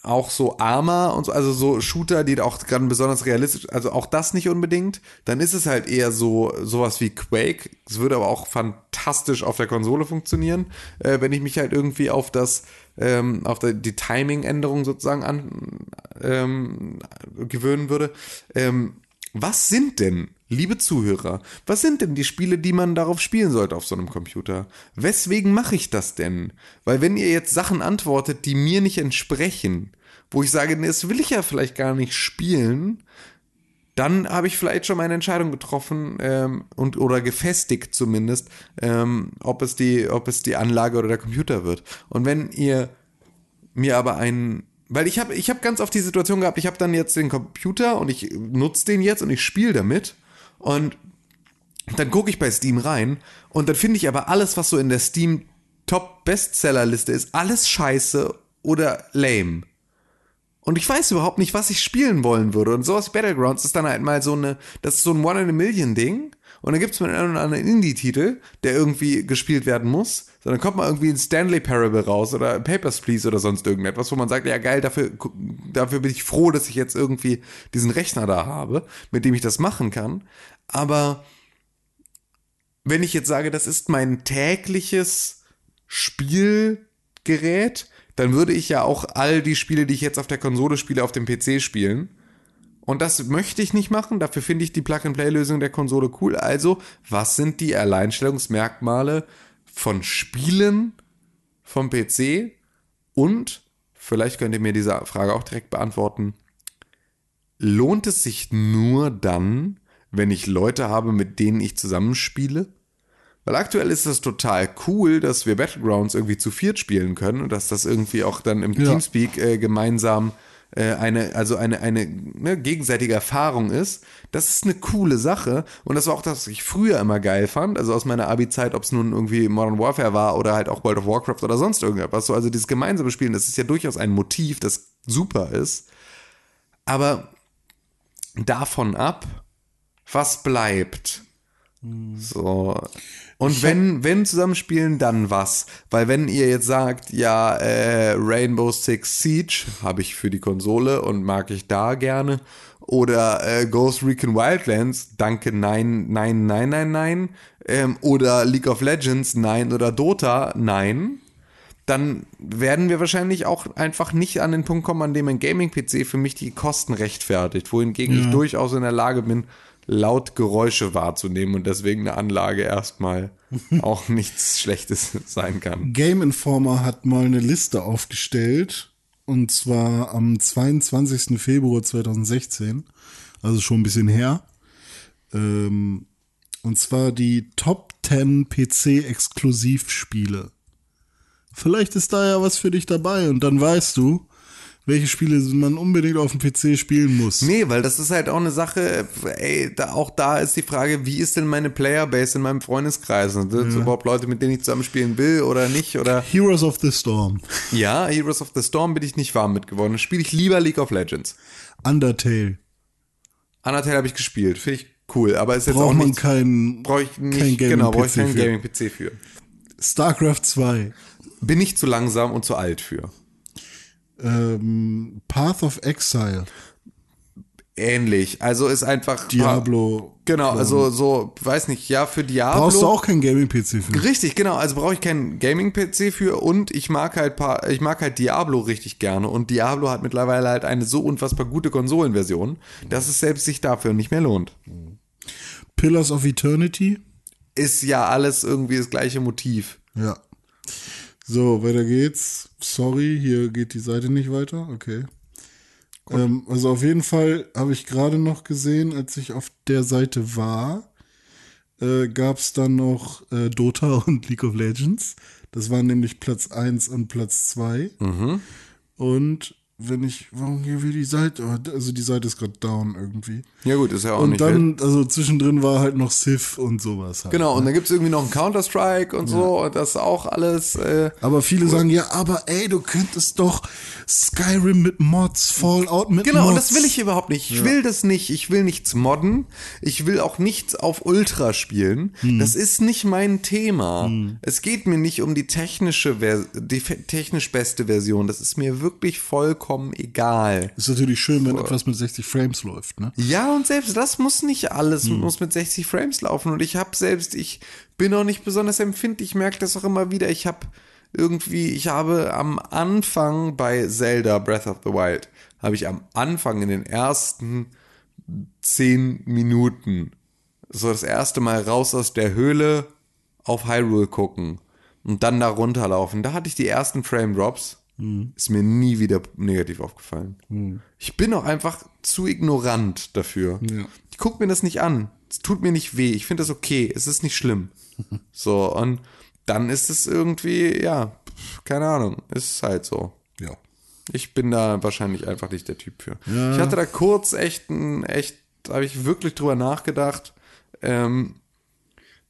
auch so Arma und so, also so Shooter, die auch gerade besonders realistisch, also auch das nicht unbedingt. Dann ist es halt eher so sowas wie Quake. Es würde aber auch fantastisch auf der Konsole funktionieren, äh, wenn ich mich halt irgendwie auf das, ähm, auf die, die Timing-Änderung sozusagen an, ähm, gewöhnen würde. Ähm, was sind denn, liebe Zuhörer, was sind denn die Spiele, die man darauf spielen sollte auf so einem Computer? Weswegen mache ich das denn? Weil wenn ihr jetzt Sachen antwortet, die mir nicht entsprechen, wo ich sage, nee, das will ich ja vielleicht gar nicht spielen, dann habe ich vielleicht schon meine Entscheidung getroffen ähm, und oder gefestigt zumindest, ähm, ob es die, ob es die Anlage oder der Computer wird. Und wenn ihr mir aber einen weil ich habe ich hab ganz oft die Situation gehabt, ich habe dann jetzt den Computer und ich nutze den jetzt und ich spiele damit und dann gucke ich bei Steam rein und dann finde ich aber alles, was so in der Steam Top Bestseller Liste ist, alles scheiße oder lame. Und ich weiß überhaupt nicht, was ich spielen wollen würde. Und sowas Battlegrounds ist dann halt mal so eine, das ist so ein One in a Million Ding. Und dann gibt es mal einen anderen Indie-Titel, der irgendwie gespielt werden muss. So, dann kommt mal irgendwie ein Stanley Parable raus oder Papers, Please oder sonst irgendetwas, wo man sagt, ja geil, dafür, dafür bin ich froh, dass ich jetzt irgendwie diesen Rechner da habe, mit dem ich das machen kann. Aber wenn ich jetzt sage, das ist mein tägliches Spielgerät, dann würde ich ja auch all die Spiele, die ich jetzt auf der Konsole spiele, auf dem PC spielen. Und das möchte ich nicht machen. Dafür finde ich die Plug-and-Play-Lösung der Konsole cool. Also, was sind die Alleinstellungsmerkmale von Spielen vom PC? Und, vielleicht könnt ihr mir diese Frage auch direkt beantworten, lohnt es sich nur dann, wenn ich Leute habe, mit denen ich zusammenspiele? Weil aktuell ist das total cool, dass wir Battlegrounds irgendwie zu viert spielen können und dass das irgendwie auch dann im Ja. Teamspeak äh, gemeinsam äh, eine, also eine, eine ne, gegenseitige Erfahrung ist. Das ist eine coole Sache und das war auch das, was ich früher immer geil fand, also aus meiner Abi-Zeit, ob es nun irgendwie Modern Warfare war oder halt auch World of Warcraft oder sonst irgendetwas. So, also dieses gemeinsame Spielen, das ist ja durchaus ein Motiv, das super ist. Aber davon ab, was bleibt? So. Und wenn, wenn zusammenspielen, dann was? Weil wenn ihr jetzt sagt, ja, äh, Rainbow Six Siege habe ich für die Konsole und mag ich da gerne. Oder äh, Ghost Recon Wildlands, danke, nein, nein, nein, nein, nein. Ähm, oder League of Legends, nein. Oder Dota, nein dann werden wir wahrscheinlich auch einfach nicht an den Punkt kommen, an dem ein Gaming-PC für mich die Kosten rechtfertigt, wohingegen ich durchaus in der Lage bin, laut Geräusche wahrzunehmen und deswegen eine Anlage erstmal <laughs> auch nichts Schlechtes sein kann. Game Informer hat mal eine Liste aufgestellt. Und zwar am 22. Februar 2016. Also schon ein bisschen her. Ähm, und zwar die Top 10 PC-Exklusivspiele. Vielleicht ist da ja was für dich dabei und dann weißt du, welche Spiele man unbedingt auf dem PC spielen muss. Nee, weil das ist halt auch eine Sache, ey, da, auch da ist die Frage, wie ist denn meine Playerbase in meinem Freundeskreis? Sind das überhaupt Leute, mit denen ich zusammenspielen will oder nicht? Oder Heroes of the Storm, ja, Heroes of the Storm bin ich nicht warm mit geworden. Spiele ich lieber League of Legends. Undertale. Undertale habe ich gespielt, finde ich cool, aber ist jetzt Braucht auch man nicht, keinen brauche ich nicht, kein Gaming genau, brauche ich keinen. Gaming-PC für. StarCraft 2. Bin ich zu langsam und zu alt für. Ähm, Path of Exile. Ähnlich, also ist einfach Diablo. Genau, also so, weiß nicht, ja, für Diablo. Brauchst du auch keinen Gaming-PC für. Richtig, genau. Also brauche ich keinen Gaming-PC für und ich mag halt paar, ich mag halt Diablo richtig gerne und Diablo hat mittlerweile halt eine so unfassbar gute Konsolenversion, dass es selbst sich dafür nicht mehr lohnt. Pillars of Eternity. ist ja alles irgendwie das gleiche Motiv. Ja. So, weiter geht's. Sorry, hier geht die Seite nicht weiter. Okay. Ähm, also auf jeden Fall habe ich gerade noch gesehen, als ich auf der Seite war, äh, gab es dann noch äh, Dota <laughs> und League of Legends. Das waren nämlich Platz 1 und Platz 2. Und wenn ich, warum hier wie die Seite, also die Seite ist gerade down irgendwie. Ja gut, ist ja auch Und nicht wild. dann, also zwischendrin war halt noch Civ und sowas halt. Genau, und dann gibt's irgendwie noch einen Counter-Strike und so, und das ist auch alles. Äh, Aber viele sagen, ja, aber ey, du könntest doch Skyrim mit Mods, Fallout mit Genau, Mods. und das will ich überhaupt nicht. Ich will das nicht. Ich will nichts modden. Ich will auch nichts auf Ultra spielen. Hm. Das ist nicht mein Thema. Es geht mir nicht um die technische, die technisch beste Version. Das ist mir wirklich vollkommen egal. Ist natürlich schön, wenn etwas mit 60 Frames läuft, ne? Ja, und selbst das muss nicht alles, Hm. muss mit 60 Frames laufen. Und ich habe selbst, ich bin auch nicht besonders empfindlich, ich merke das auch immer wieder. Ich habe irgendwie, ich habe am Anfang bei Zelda Breath of the Wild, habe ich am Anfang in den ersten zehn Minuten so das erste Mal raus aus der Höhle auf Hyrule gucken und dann da runterlaufen. Da hatte ich die ersten Frame Drops. Ist mir nie wieder negativ aufgefallen. Ich bin auch einfach zu ignorant dafür. Ja. Ich gucke mir das nicht an. Es tut mir nicht weh. Ich finde das okay. Es ist nicht schlimm. <laughs> So, und dann ist es irgendwie, ja, keine Ahnung. Ist halt so. Ja. Ich bin da wahrscheinlich einfach nicht der Typ für. Ja. Ich hatte da kurz echt ein, echt, da habe ich wirklich drüber nachgedacht, ähm,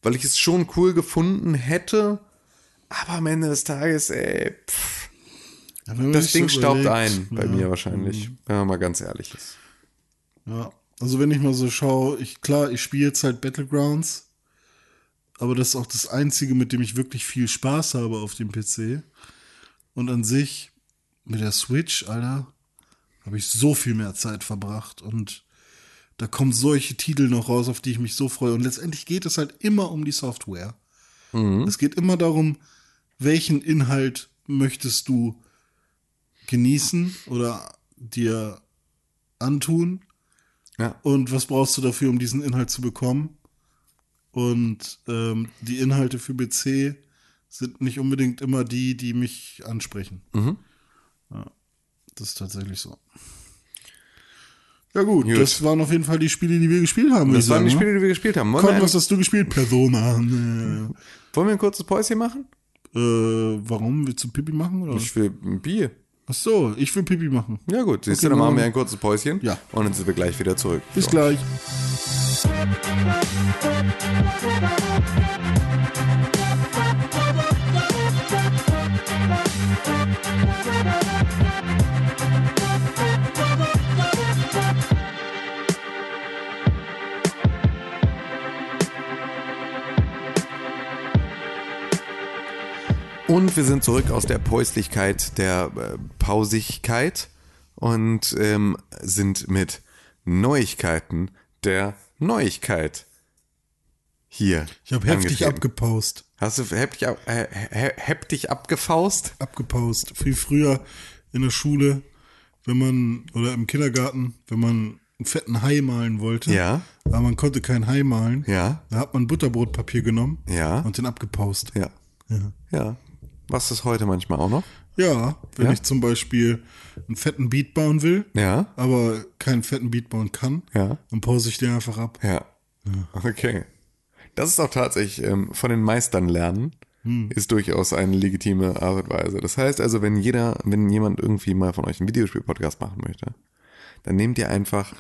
weil ich es schon cool gefunden hätte, aber am Ende des Tages, ey, pff, Man das Ding so staubt ein bei ja, Mhm. mir wahrscheinlich, wenn man mal ganz ehrlich ist. Ja. Also wenn ich mal so schaue, ich, klar, ich spiele jetzt halt Battlegrounds, aber das ist auch das Einzige, mit dem ich wirklich viel Spaß habe auf dem PC. Und an sich, mit der Switch, Alter, habe ich so viel mehr Zeit verbracht und da kommen solche Titel noch raus, auf die ich mich so freue. Und letztendlich geht es halt immer um die Software. Es geht immer darum, welchen Inhalt möchtest du genießen oder dir antun Ja. und was brauchst du dafür, um diesen Inhalt zu bekommen? Und ähm, die Inhalte für PC sind nicht unbedingt immer die, die mich ansprechen. Mhm. Ja, das ist tatsächlich so. Ja gut, Gut. das waren auf jeden Fall die Spiele, die wir gespielt haben. Das waren die Spiele, die wir gespielt haben. Wollen, wir was hast du gespielt? Persona. <laughs> Wollen wir ein kurzes Päuschen machen? äh, warum? Willst du Pipi machen? Oder? Ich will ein Bier. Ach so, ich will Pipi machen. Ja gut, siehst Okay, du, dann machen wir. ein kurzes Päuschen. Ja. Und dann sind wir gleich wieder zurück. Bis So. gleich. Und wir sind zurück aus der Päuslichkeit, der äh, Pausigkeit und ähm, sind mit Neuigkeiten der Neuigkeit hier. Ich habe heftig abgepaust. Hast du heftig, ab, äh, he- heftig abgefaust? abgepaust. Viel früher in der Schule, wenn man, oder im Kindergarten, wenn man einen fetten Hai malen wollte. Ja. Aber man konnte kein Hai malen. Ja. Da hat man Butterbrotpapier genommen. Ja. Und den abgepaust. Ja. Ja. Ja. Was ist heute manchmal auch noch? Ja, wenn Ja. ich zum Beispiel einen fetten Beat bauen will, Ja. aber keinen fetten Beat bauen kann, Ja. dann pause ich den einfach ab. Ja. Okay. Das ist auch tatsächlich ähm, von den Meistern lernen. Ist durchaus eine legitime Art und Weise. Das heißt also, wenn jeder, wenn jemand irgendwie mal von euch einen Videospiel-Podcast machen möchte, dann nehmt ihr einfach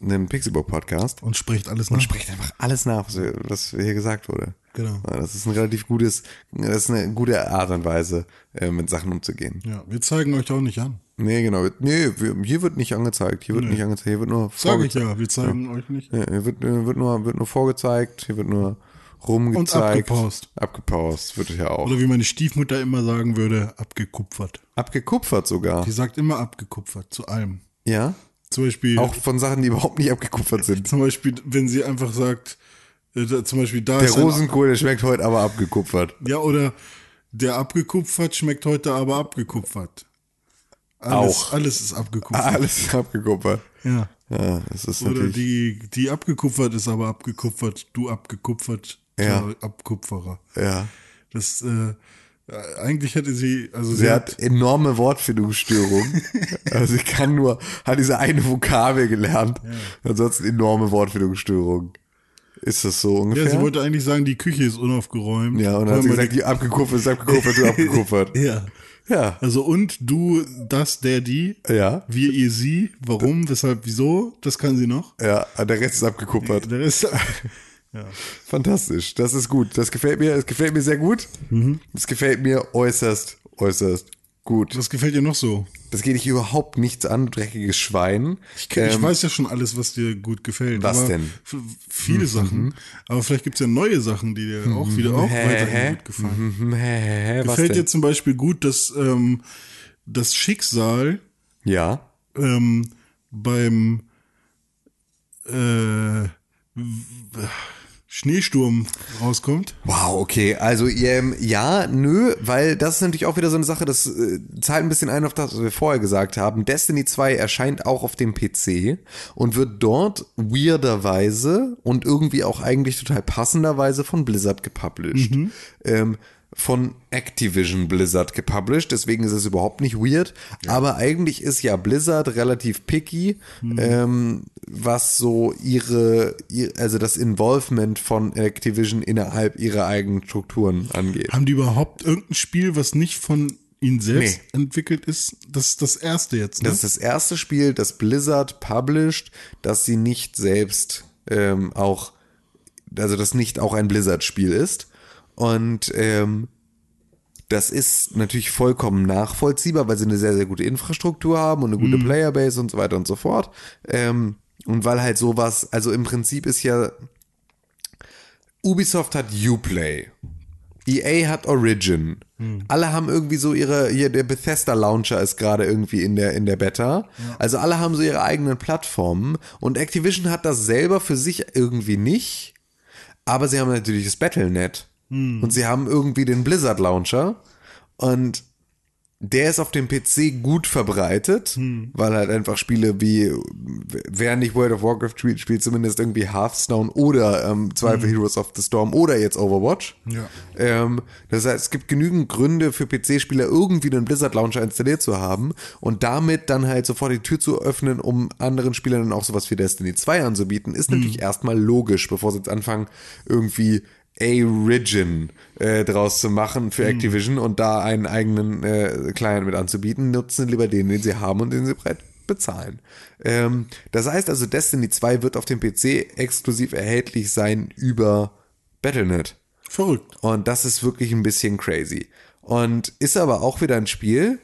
einen Pixelbook-Podcast Und spricht alles nach. und sprecht einfach alles nach, was, hier gesagt wurde. Genau. Ja, Das ist ein relativ gutes, das ist eine gute Art und Weise, äh, mit Sachen umzugehen. Ja, wir zeigen euch auch nicht an. Nee, genau. Nee, hier wird nicht angezeigt. Hier wird nicht angezeigt. Hier wird nur Sag ich vorgezeigt. ja, wir zeigen euch nicht. Ja, hier wird, äh, wird, nur, wird nur vorgezeigt, hier wird nur rumgezeigt. abgepaust. Abgepaust wird ja auch. Oder wie meine Stiefmutter immer sagen würde, abgekupfert. Abgekupfert sogar. Die sagt immer abgekupfert, zu allem. Ja. Zum Beispiel, Auch von Sachen, die überhaupt nicht abgekupfert sind. zum Beispiel, wenn sie einfach sagt, äh, da, zum Beispiel da Der ist Rosenkohl, der schmeckt heute aber abgekupfert. ja oder der abgekupfert schmeckt heute aber abgekupfert. Alles, Auch. alles ist abgekupfert. Alles ist abgekupfert. Ja. Ja, das ist Oder die, die abgekupfert ist aber abgekupfert, du abgekupfert, Ja. Abkupferer. Ja. Das, äh, eigentlich hätte sie, also sie, Sie hat, hat enorme Wortfindungsstörungen. <laughs> also sie kann nur, hat diese eine Vokabel gelernt. Ansonsten enorme Wortfindungsstörungen. Ist das so ja, ungefähr? sie wollte eigentlich sagen, die Küche ist unaufgeräumt. Ja, und dann hat sie gesagt, die abgekupfert ist abgekupfert, ist abgekupfert. <laughs> ja. Ja. Also und du, das, der, die. Ja. Wir, ihr, sie. Warum, weshalb, wieso? Das kann sie noch. Ja, der Rest ist abgekuppert. Der Rest, <laughs> Fantastisch. Das ist gut. Das gefällt mir, es gefällt mir sehr gut. Es gefällt mir äußerst, äußerst gut. was gefällt dir noch so? Das geht dich überhaupt nichts an, dreckiges Schwein. Ich, kenn, ich Ähm, weiß ja schon alles, was dir gut gefällt. Was denn? Mhm. Viele Sachen. Aber vielleicht gibt's ja neue Sachen, die dir auch wieder auch Hä, weiterhin hä? gut gefallen. Mhm, hä, Gefällt dir zum Beispiel gut, dass ähm, das Schicksal Ja. ähm, beim äh, Schneesturm rauskommt. Wow, okay. Also ähm, ja, nö, weil das ist natürlich auch wieder so eine Sache, das äh, zahlt ein bisschen ein auf das, was wir vorher gesagt haben. Destiny 2 erscheint auch auf dem PC und wird dort weirderweise und irgendwie auch eigentlich total passenderweise von Blizzard gepublished. Ähm, von Activision Blizzard gepublished, deswegen ist es überhaupt nicht weird. Aber eigentlich ist ja Blizzard relativ picky, ähm, was so ihre, ihr, also das Involvement von Activision innerhalb ihrer eigenen Strukturen angeht. Haben die überhaupt irgendein Spiel, was nicht von ihnen selbst entwickelt ist? Das ist das erste jetzt, ne? Das ist das erste Spiel, das Blizzard published, das sie nicht selbst ähm, auch, also das nicht auch ein Blizzard-Spiel ist. Und ähm, das ist natürlich vollkommen nachvollziehbar, weil sie eine sehr, sehr gute Infrastruktur haben und eine gute Playerbase und so weiter und so fort. Ähm, und weil halt sowas, also im Prinzip ist ja, Ubisoft hat Uplay. EA hat Origin. Alle haben irgendwie so ihre, hier der Bethesda Launcher ist gerade irgendwie in der, in der Beta. Also alle haben so ihre eigenen Plattformen und Activision hat das selber für sich irgendwie nicht. Aber sie haben natürlich das Battlenet. Und sie haben irgendwie den Blizzard Launcher. Und der ist auf dem PC gut verbreitet, weil halt einfach Spiele wie, wer nicht World of Warcraft spielt, spielt zumindest irgendwie Hearthstone oder ähm, Zweifel Heroes of the Storm oder jetzt Overwatch. Ja. Ähm, das heißt, es gibt genügend Gründe für PC-Spieler irgendwie einen Blizzard Launcher installiert zu haben und damit dann halt sofort die Tür zu öffnen, um anderen Spielern dann auch sowas wie Destiny 2 anzubieten, ist natürlich erstmal logisch, bevor sie jetzt anfangen, irgendwie A-Origin äh, draus zu machen für Activision und da einen eigenen äh, Client mit anzubieten, nutzen lieber den, den sie haben und den sie breit bezahlen. Ähm, das heißt also, Destiny 2 wird auf dem PC exklusiv erhältlich sein über Battlenet. Verrückt. Und das ist wirklich ein bisschen crazy. Und ist aber auch wieder ein Spiel,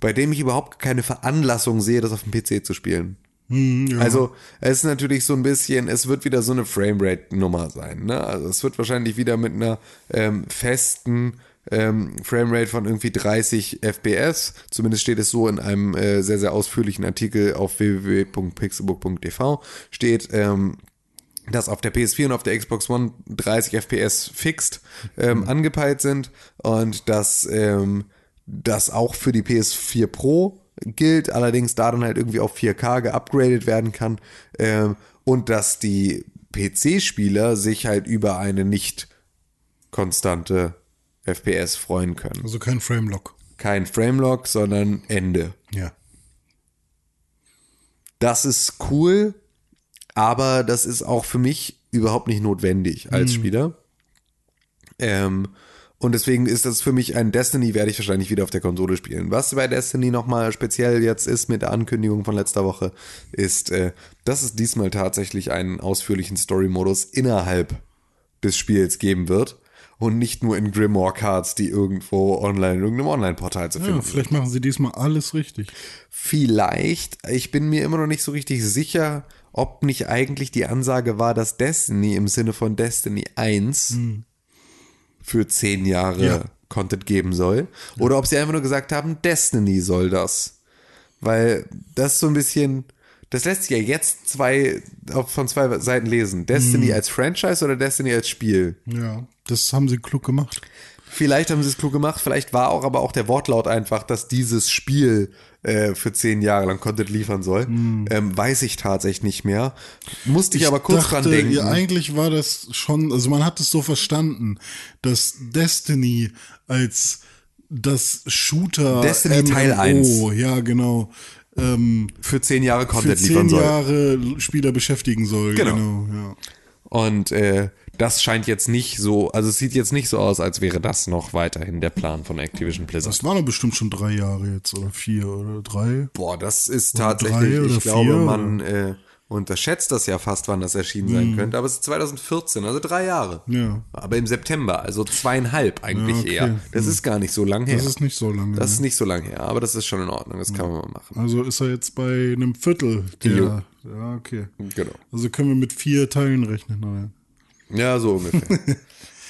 bei dem ich überhaupt keine Veranlassung sehe, das auf dem PC zu spielen. Also es ist natürlich so ein bisschen, es wird wieder so eine Framerate-Nummer sein. Ne? Also es wird wahrscheinlich wieder mit einer ähm, festen ähm, Framerate von irgendwie 30 FPS. Zumindest steht es so in einem äh, sehr, sehr ausführlichen Artikel auf www.pixelbook.tv steht, ähm, dass auf der PS4 und auf der Xbox One 30 FPS fixed ähm, angepeilt sind und dass ähm, das auch für die PS4 Pro gilt, allerdings da dann halt irgendwie auf 4K geupgradet werden kann ähm, und dass die PC-Spieler sich halt über eine nicht konstante FPS freuen können. Also kein Framelock. Kein Framelock, sondern Ende. Ja. Das ist cool, aber das ist auch für mich überhaupt nicht notwendig als Spieler. Ähm, und deswegen ist das für mich ein Destiny, werde ich wahrscheinlich wieder auf der Konsole spielen. Was bei Destiny nochmal speziell jetzt ist mit der Ankündigung von letzter Woche, ist, äh, dass es diesmal tatsächlich einen ausführlichen Story-Modus innerhalb des Spiels geben wird. Und nicht nur in Grimoire Cards, die irgendwo online, in irgendeinem Online-Portal zu finden ja. Vielleicht machen sie diesmal alles richtig. Vielleicht, ich bin mir immer noch nicht so richtig sicher, ob nicht eigentlich die Ansage war, dass Destiny im Sinne von Destiny 1 für zehn Jahre Ja. Content geben soll. Oder ob sie einfach nur gesagt haben, Destiny soll das. Weil das so ein bisschen, das lässt sich ja jetzt zwei, von zwei Seiten lesen. Destiny als Franchise oder Destiny als Spiel? Ja. Das haben sie klug gemacht. Vielleicht haben sie es klug gemacht, vielleicht war auch aber auch der Wortlaut einfach, dass dieses Spiel äh, für zehn Jahre lang Content liefern soll. Ähm, weiß ich tatsächlich nicht mehr. Musste ich, aber kurz dachte, dran denken. Ja, eigentlich war das schon, also man hat es so verstanden, dass Destiny als das Shooter Destiny Teil 1. ja genau, ähm, für zehn Jahre für Content zehn liefern soll. Jahre Spieler beschäftigen soll. Genau. Genau, ja. Und äh, das scheint jetzt nicht so, also es sieht jetzt nicht so aus, als wäre das noch weiterhin der Plan von Activision Blizzard. Das waren doch bestimmt schon drei Jahre jetzt oder vier oder drei. Boah, das ist Oder tatsächlich, ich glaube, vier, man äh, unterschätzt das ja fast, wann das erschienen Mhm. sein könnte. Aber es ist 2014, also drei Jahre. Ja. Aber im September, also zweieinhalb eigentlich Ja, okay. eher. Das ist gar nicht so lang her. Das ist nicht so lange. Das ist nicht so lang her, aber das ist schon in Ordnung. Das kann man mal machen. also ist er jetzt bei einem Viertel der. Jo. Ja, okay. Genau. Also können wir mit vier Teilen rechnen. Naja. Ja, so ungefähr. ähm, <laughs>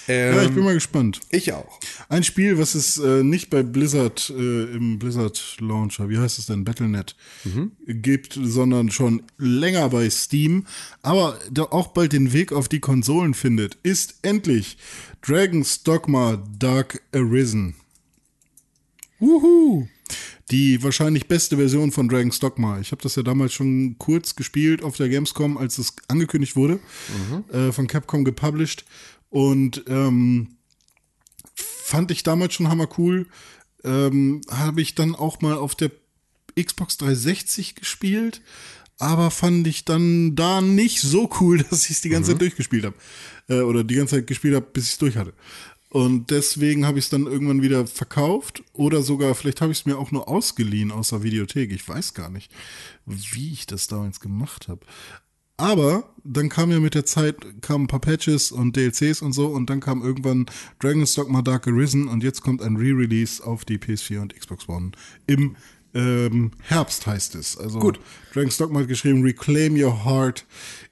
Ja, ich bin mal gespannt. ich auch. Ein Spiel, was es äh, nicht bei Blizzard äh, im Blizzard Launcher, wie heißt es denn, Battle.net, gibt, sondern schon länger bei Steam, aber da auch bald den Weg auf die Konsolen findet, ist endlich Dragon's Dogma Dark Arisen. Wuhu! Die wahrscheinlich beste Version von Dragon's Dogma. Ich habe das ja damals schon kurz gespielt auf der Gamescom, als es angekündigt wurde, äh, von Capcom gepublished. Und ähm, fand ich damals schon hammer cool. Ähm, Habe ich dann auch mal auf der Xbox 360 gespielt, aber fand ich dann da nicht so cool, <laughs> dass ich es die ganze Zeit durchgespielt habe. Äh, oder die ganze Zeit gespielt habe, bis ich es durch hatte. Und deswegen habe ich es dann irgendwann wieder verkauft oder sogar, vielleicht habe ich es mir auch nur ausgeliehen aus der Videothek. Ich weiß gar nicht, wie ich das damals gemacht habe. Aber dann kam ja mit der Zeit kamen ein paar Patches und DLCs und so und dann kam irgendwann Dragon's Dogma Dark Arisen und jetzt kommt ein Re-Release auf die PS4 und Xbox One im ähm, Herbst heißt es. Also Gut. Dragon's Dogma hat geschrieben Reclaim Your Heart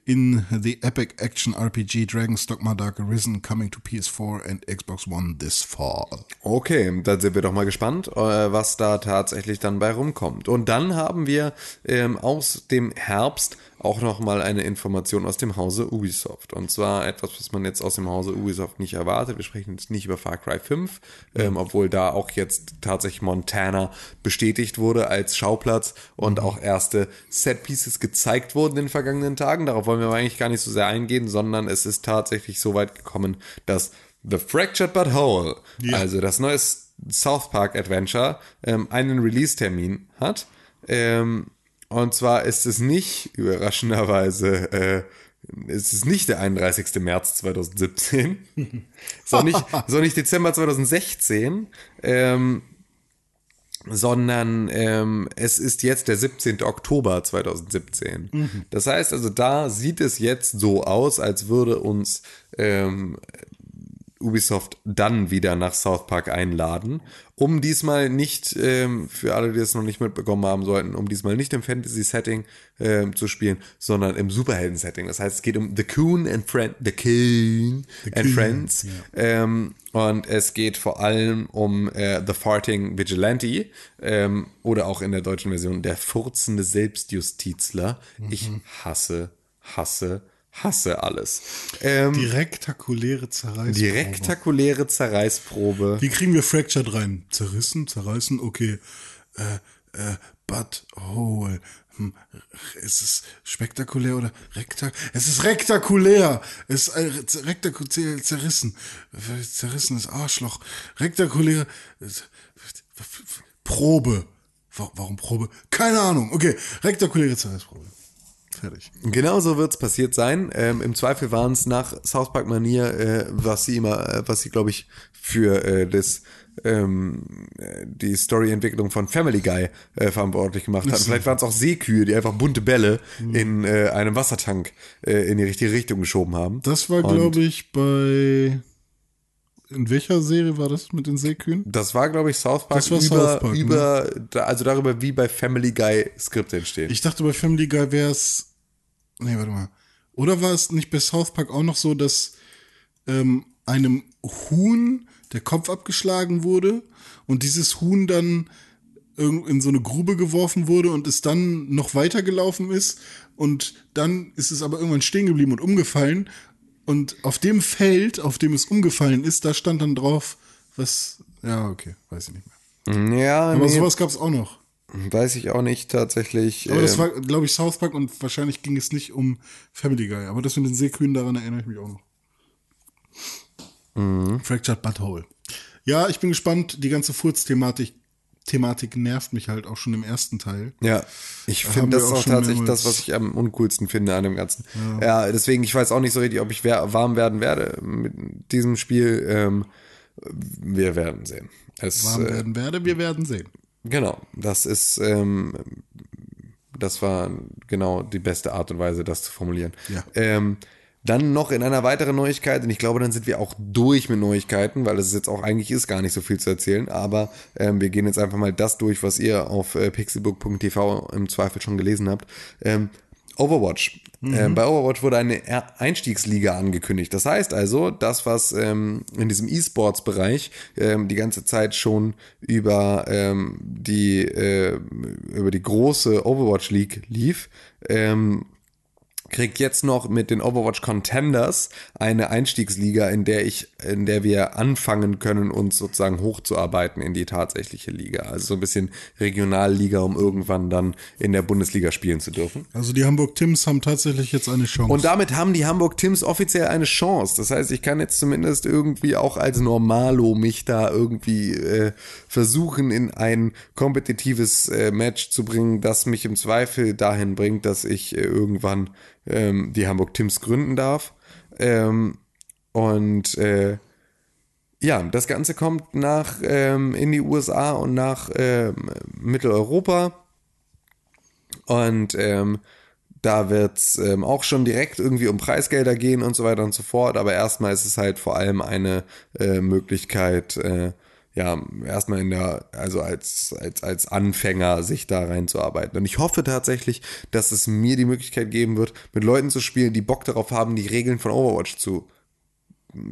in the epic action RPG Dragon's Dogma Dark Arisen coming to PS4 and Xbox One this fall. Okay, dann sind wir doch mal gespannt, äh, was da tatsächlich dann bei rumkommt. Und dann haben wir ähm, aus dem Herbst auch noch mal eine Information aus dem Hause Ubisoft. Und zwar etwas, was man jetzt aus dem Hause Ubisoft nicht erwartet. Wir sprechen jetzt nicht über Far Cry 5, ähm, obwohl da auch jetzt tatsächlich Montana bestätigt wurde als Schauplatz und auch erste Set-Pieces gezeigt wurden in den vergangenen Tagen. Darauf wollen wir aber eigentlich gar nicht so sehr eingehen, sondern es ist tatsächlich so weit gekommen, dass The Fractured But Whole, also das neue South Park Adventure, ähm, einen Release-Termin hat. Ähm, und zwar ist es nicht, überraschenderweise, äh, es ist nicht der 31. März 2017, <laughs> sondern nicht, sondern nicht Dezember 2016, ähm, sondern ähm, es ist jetzt der 17. Oktober 2017. Das heißt also, da sieht es jetzt so aus, als würde uns ähm, Ubisoft dann wieder nach South Park einladen, um diesmal nicht, ähm, für alle, die es noch nicht mitbekommen haben sollten, um diesmal nicht im Fantasy-Setting ähm, zu spielen, sondern im Superhelden-Setting. Das heißt, es geht um The Coon and Friend, The Coon and Coon, Friends. Ähm, und es geht vor allem um äh, The Farting Vigilante ähm, oder auch in der deutschen Version der furzende Selbstjustizler. Ich hasse, hasse, hasse alles. Ähm, Die rektakuläre Zerreißprobe. die rektakuläre Zerreißprobe. Wie kriegen wir Fractured rein? Zerrissen, zerreißen, okay. Äh, äh, but hole. Hm. Ist es spektakulär oder rektak? Es ist rektakulär. Es ist äh, rektakulär zerrissen. Zerrissenes Arschloch. Rektakulär. Probe. Wa- Warum Probe? Keine Ahnung. Okay, rektakuläre Zerreißprobe. Fertig. Genauso wird es passiert sein. Ähm, Im Zweifel waren es nach South Park Manier, äh, was sie immer, äh, was sie, glaube ich, für äh, das ähm, äh, die Storyentwicklung von Family Guy äh, verantwortlich gemacht hatten. Vielleicht waren es auch Seekühe, die einfach bunte Bälle in äh, einem Wassertank äh, in die richtige Richtung geschoben haben. Das war, glaube ich, bei. In welcher Serie war das mit den Seekühen? Das war, glaube ich, South Park Das war über, South Park, ne? über da, also darüber, wie bei Family Guy Skripte entstehen. Ich dachte, bei Family Guy wäre es. Nee, warte mal. Oder war es nicht bei South Park auch noch so, dass ähm, einem Huhn der Kopf abgeschlagen wurde und dieses Huhn dann in so eine Grube geworfen wurde und es dann noch weitergelaufen ist und dann ist es aber irgendwann stehen geblieben und umgefallen und auf dem Feld, auf dem es umgefallen ist, da stand dann drauf Was? Ja, okay, weiß ich nicht mehr. Ja, Aber nee, sowas gab es auch noch. Weiß ich auch nicht tatsächlich. Aber das ähm, war, glaube ich, South Park und wahrscheinlich ging es nicht um Family Guy. Aber das mit den Seekühen, daran erinnere ich mich auch noch. Mhm. Fractured Butthole. Ja, ich bin gespannt. Die ganze Furz-Thematik Thematik nervt mich halt auch schon im ersten Teil. Ja, ich finde das auch tatsächlich das, was ich am uncoolsten finde an dem Ganzen. Ja, deswegen, ich weiß auch nicht so richtig, ob ich warm werden werde mit diesem Spiel. Ähm, wir werden sehen. Es, Warm äh, werden werde, wir werden sehen. Genau, das ist, ähm, das war genau die beste Art und Weise, das zu formulieren. Ja. Ähm, dann noch in einer weiteren Neuigkeit, und ich glaube, dann sind wir auch durch mit Neuigkeiten, weil es jetzt auch eigentlich ist gar nicht so viel zu erzählen, aber ähm, wir gehen jetzt einfach mal das durch, was ihr auf äh, pixelbook.tv im Zweifel schon gelesen habt. Ähm, Overwatch. Ähm, bei Overwatch wurde eine Er- Einstiegsliga angekündigt. Das heißt also, das, was ähm, in diesem E-Sports-Bereich ähm, die ganze Zeit schon über ähm, die äh, über die große Overwatch League lief, ähm, kriegt jetzt noch mit den Overwatch Contenders eine Einstiegsliga, in der ich, in der wir anfangen können, uns sozusagen hochzuarbeiten in die tatsächliche Liga. Also so ein bisschen Regionalliga, um irgendwann dann in der Bundesliga spielen zu dürfen. Also die Hamburg Tims haben tatsächlich jetzt eine Chance. Und damit haben die Hamburg Tims offiziell eine Chance. Das heißt, ich kann jetzt zumindest irgendwie auch als Normalo mich da irgendwie äh, versuchen, in ein kompetitives äh, Match zu bringen, das mich im Zweifel dahin bringt, dass ich äh, irgendwann ähm, die Hamburg Tims gründen darf. Ähm, und äh, ja, das Ganze kommt nach ähm, in die USA und nach ähm, Mitteleuropa. Und ähm, da wird es ähm, auch schon direkt irgendwie um Preisgelder gehen und so weiter und so fort. Aber erstmal ist es halt vor allem eine äh, Möglichkeit, äh, ja, erstmal in der, also als, als, als Anfänger sich da reinzuarbeiten. Und ich hoffe tatsächlich, dass es mir die Möglichkeit geben wird, mit Leuten zu spielen, die Bock darauf haben, die Regeln von Overwatch zu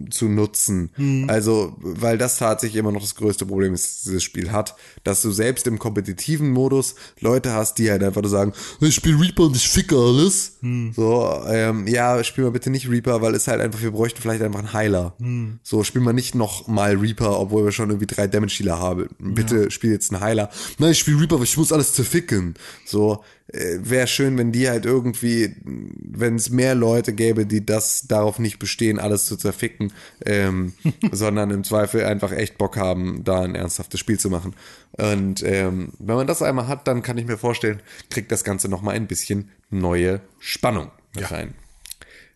zu nutzen. Also, weil das tatsächlich immer noch das größte Problem ist, das dieses Spiel hat, dass du selbst im kompetitiven Modus Leute hast, die halt einfach nur sagen, ich spiele Reaper und ich ficke alles. So, ähm, ja, spiel mal bitte nicht Reaper, weil es halt einfach, wir bräuchten vielleicht einfach einen Heiler. So, spiel mal nicht noch mal Reaper, obwohl wir schon irgendwie drei Damage-Dealer haben. Bitte spiel jetzt einen Heiler. Nein, ich spiele Reaper, aber ich muss alles zerficken. So, wäre schön, wenn die halt irgendwie, wenn es mehr Leute gäbe, die das darauf nicht bestehen, alles zu zerficken, ähm, <laughs> sondern im Zweifel einfach echt Bock haben, da ein ernsthaftes Spiel zu machen. Und ähm, wenn man das einmal hat, dann kann ich mir vorstellen, kriegt das Ganze nochmal ein bisschen neue Spannung mit rein.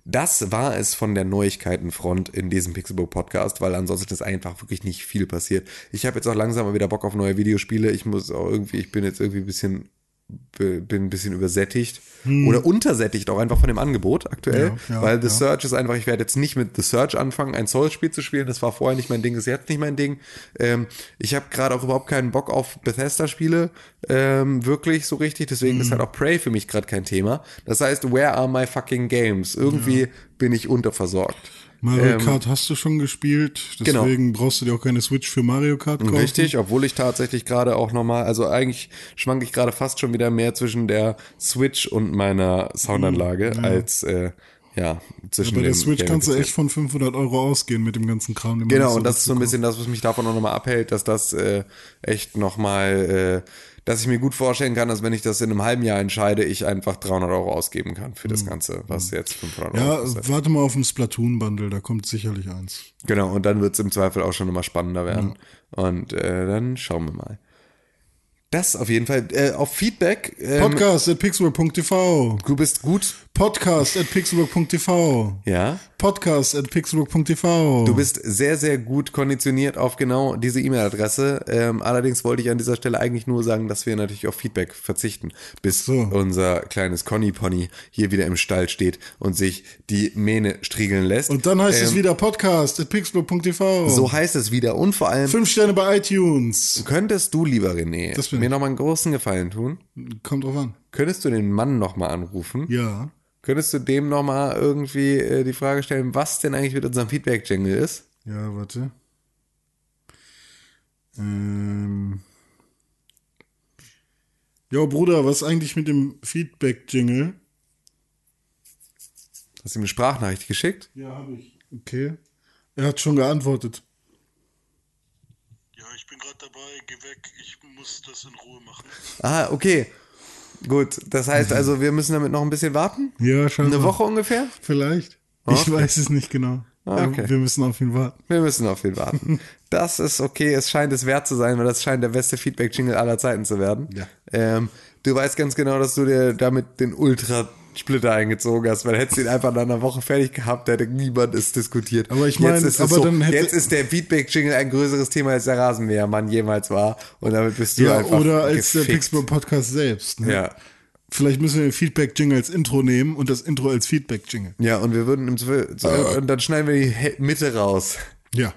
Das war es von der Neuigkeitenfront in diesem Pixelbook Podcast, weil ansonsten ist einfach wirklich nicht viel passiert. Ich habe jetzt auch langsam mal wieder Bock auf neue Videospiele. Ich muss auch irgendwie, ich bin jetzt irgendwie ein bisschen bin ein bisschen übersättigt oder untersättigt auch einfach von dem Angebot aktuell, Hm. Ja, ja, weil The ja. Search ist einfach, ich werde jetzt nicht mit The Search anfangen, ein Souls-Spiel zu spielen, das war vorher nicht mein Ding, ist jetzt nicht mein Ding. Ähm, ich habe gerade auch überhaupt keinen Bock auf Bethesda-Spiele, ähm, wirklich so richtig, deswegen Hm. ist halt auch Prey für mich gerade kein Thema. Das heißt, where are my fucking games? Irgendwie bin ich unterversorgt. Mario ähm, Kart hast du schon gespielt, genau. deswegen brauchst du dir auch keine Switch für Mario Kart kaufen. Richtig, obwohl ich tatsächlich gerade auch nochmal, also eigentlich schwanke ich gerade fast schon wieder mehr zwischen der Switch und meiner Soundanlage als äh, ja zwischen Bei der Switch kannst du echt von 500 Euro ausgehen mit dem ganzen Kram. Genau, und das ist so ein bisschen das, was mich davon auch nochmal abhält, dass das äh, echt nochmal, äh, dass ich mir gut vorstellen kann, dass wenn ich das in einem halben Jahr entscheide, ich einfach 300 Euro ausgeben kann für das Ganze, was jetzt 500 Euro Ja, kostet. warte mal auf dem Splatoon-Bundle, da kommt sicherlich eins. Genau, und dann wird es im Zweifel auch schon immer spannender werden. Und äh, dann schauen wir mal. Das auf jeden Fall. Äh, auf Feedback. Ähm, Podcast at pixelbook.tv. du bist gut. Podcast at pixelbook.tv. Ja. Podcast at pixelbook.tv. Du bist sehr, sehr gut konditioniert auf genau diese E-Mail-Adresse. Ähm, allerdings wollte ich an dieser Stelle eigentlich nur sagen, dass wir natürlich auf Feedback verzichten, bis So. unser kleines Conny-Pony hier wieder im Stall steht und sich die Mähne striegeln lässt. Und dann heißt es Ähm, wieder Podcast at pixelbook.tv. So heißt es wieder. Und vor allem, Fünf Sterne bei iTunes. könntest du, lieber René, Das bin mir nochmal einen großen Gefallen tun? Kommt drauf an. Könntest du den Mann nochmal anrufen? Ja. Könntest du dem nochmal irgendwie äh, die Frage stellen, was denn eigentlich mit unserem Feedback-Jingle ist? Ja, warte. Ähm. Jo, Bruder, was eigentlich mit dem Feedback-Jingle? Hast du ihm eine Sprachnachricht geschickt? Ja, habe ich. Okay. Er hat schon geantwortet. Ich bin gerade dabei, geh weg, ich muss das in Ruhe machen. Ah, okay. Gut, das heißt also, wir müssen damit noch ein bisschen warten? Ja, schon. Eine Woche ungefähr? Vielleicht. Ich weiß es nicht genau. Ah, okay. Wir müssen auf ihn warten. Wir müssen auf ihn warten. <laughs> Das ist okay, es scheint es wert zu sein, weil das scheint der beste Feedback-Jingle aller Zeiten zu werden. Ja. Ähm, du weißt ganz genau, dass du dir damit den Ultra-Splitter eingezogen hast, weil hättest du ihn einfach nach einer Woche fertig gehabt, hätte niemand es diskutiert. Aber ich mein, jetzt ist, aber so, dann hätte- jetzt ist der Feedback-Jingle ein größeres Thema als der Rasenmähermann jemals war. Und damit bist du Ja, einfach oder als der gefickt. Pixel Podcast selbst. Ne? Ja. Vielleicht müssen wir den Feedback-Jingle als Intro nehmen und das Intro als Feedback-Jingle. Ja, und wir würden im Zwe- Äh. und dann schneiden wir die Mitte raus. Ja.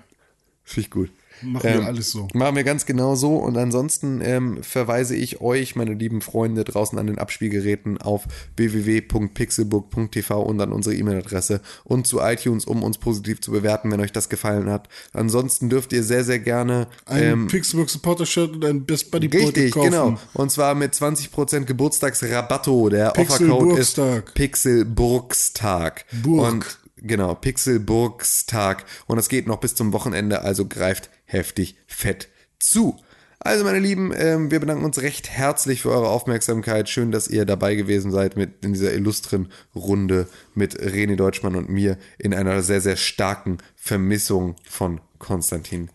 Finde ich gut. Machen wir alles so. Machen wir ganz genau so. Und ansonsten ähm, verweise ich euch, meine lieben Freunde draußen an den Abspielgeräten, auf www.pixelbook.tv und an unsere E-Mail-Adresse und zu iTunes, um uns positiv zu bewerten, wenn euch das gefallen hat. Ansonsten dürft ihr sehr, sehr gerne Ein ähm, Pixelbook Supporter-Shirt und ein Best Buddy Beutel Richtig, kaufen. genau. Und zwar mit 20% Geburtstagsrabatto. Der Offercode ist Pixelburgstag. Pixelburgstag. Burg. Und genau, Pixelburgstag. Und das geht noch bis zum Wochenende, also greift heftig fett zu. Also meine Lieben, ähm, wir bedanken uns recht herzlich für eure Aufmerksamkeit. Schön, dass ihr dabei gewesen seid mit in dieser illustren Runde mit René Deutschmann und mir in einer sehr, sehr starken Vermissung von Konstantin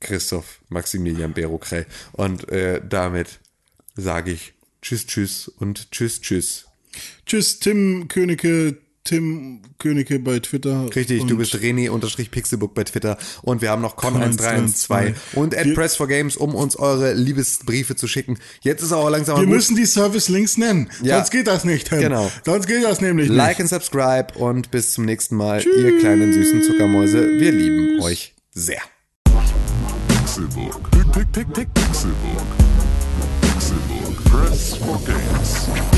Christoph Maximilian Berokray. Und äh, damit sage ich Tschüss, Tschüss und Tschüss, Tschüss. Tschüss, Tim Königke, Tim Königke bei Twitter. Richtig, du bist René-Pixelbook bei Twitter und wir haben noch Con1312 und at Press for Games, um uns eure Liebesbriefe zu schicken. Jetzt ist aber langsam Wir gut. müssen die Service-Links nennen. Ja. Sonst geht das nicht. Tim. Genau. Sonst geht das nämlich Like nicht. und subscribe und bis zum nächsten Mal, ihr kleinen süßen Zuckermäuse. Wir lieben euch sehr. Pick, Pixelbook. Pixelbook. Press for games.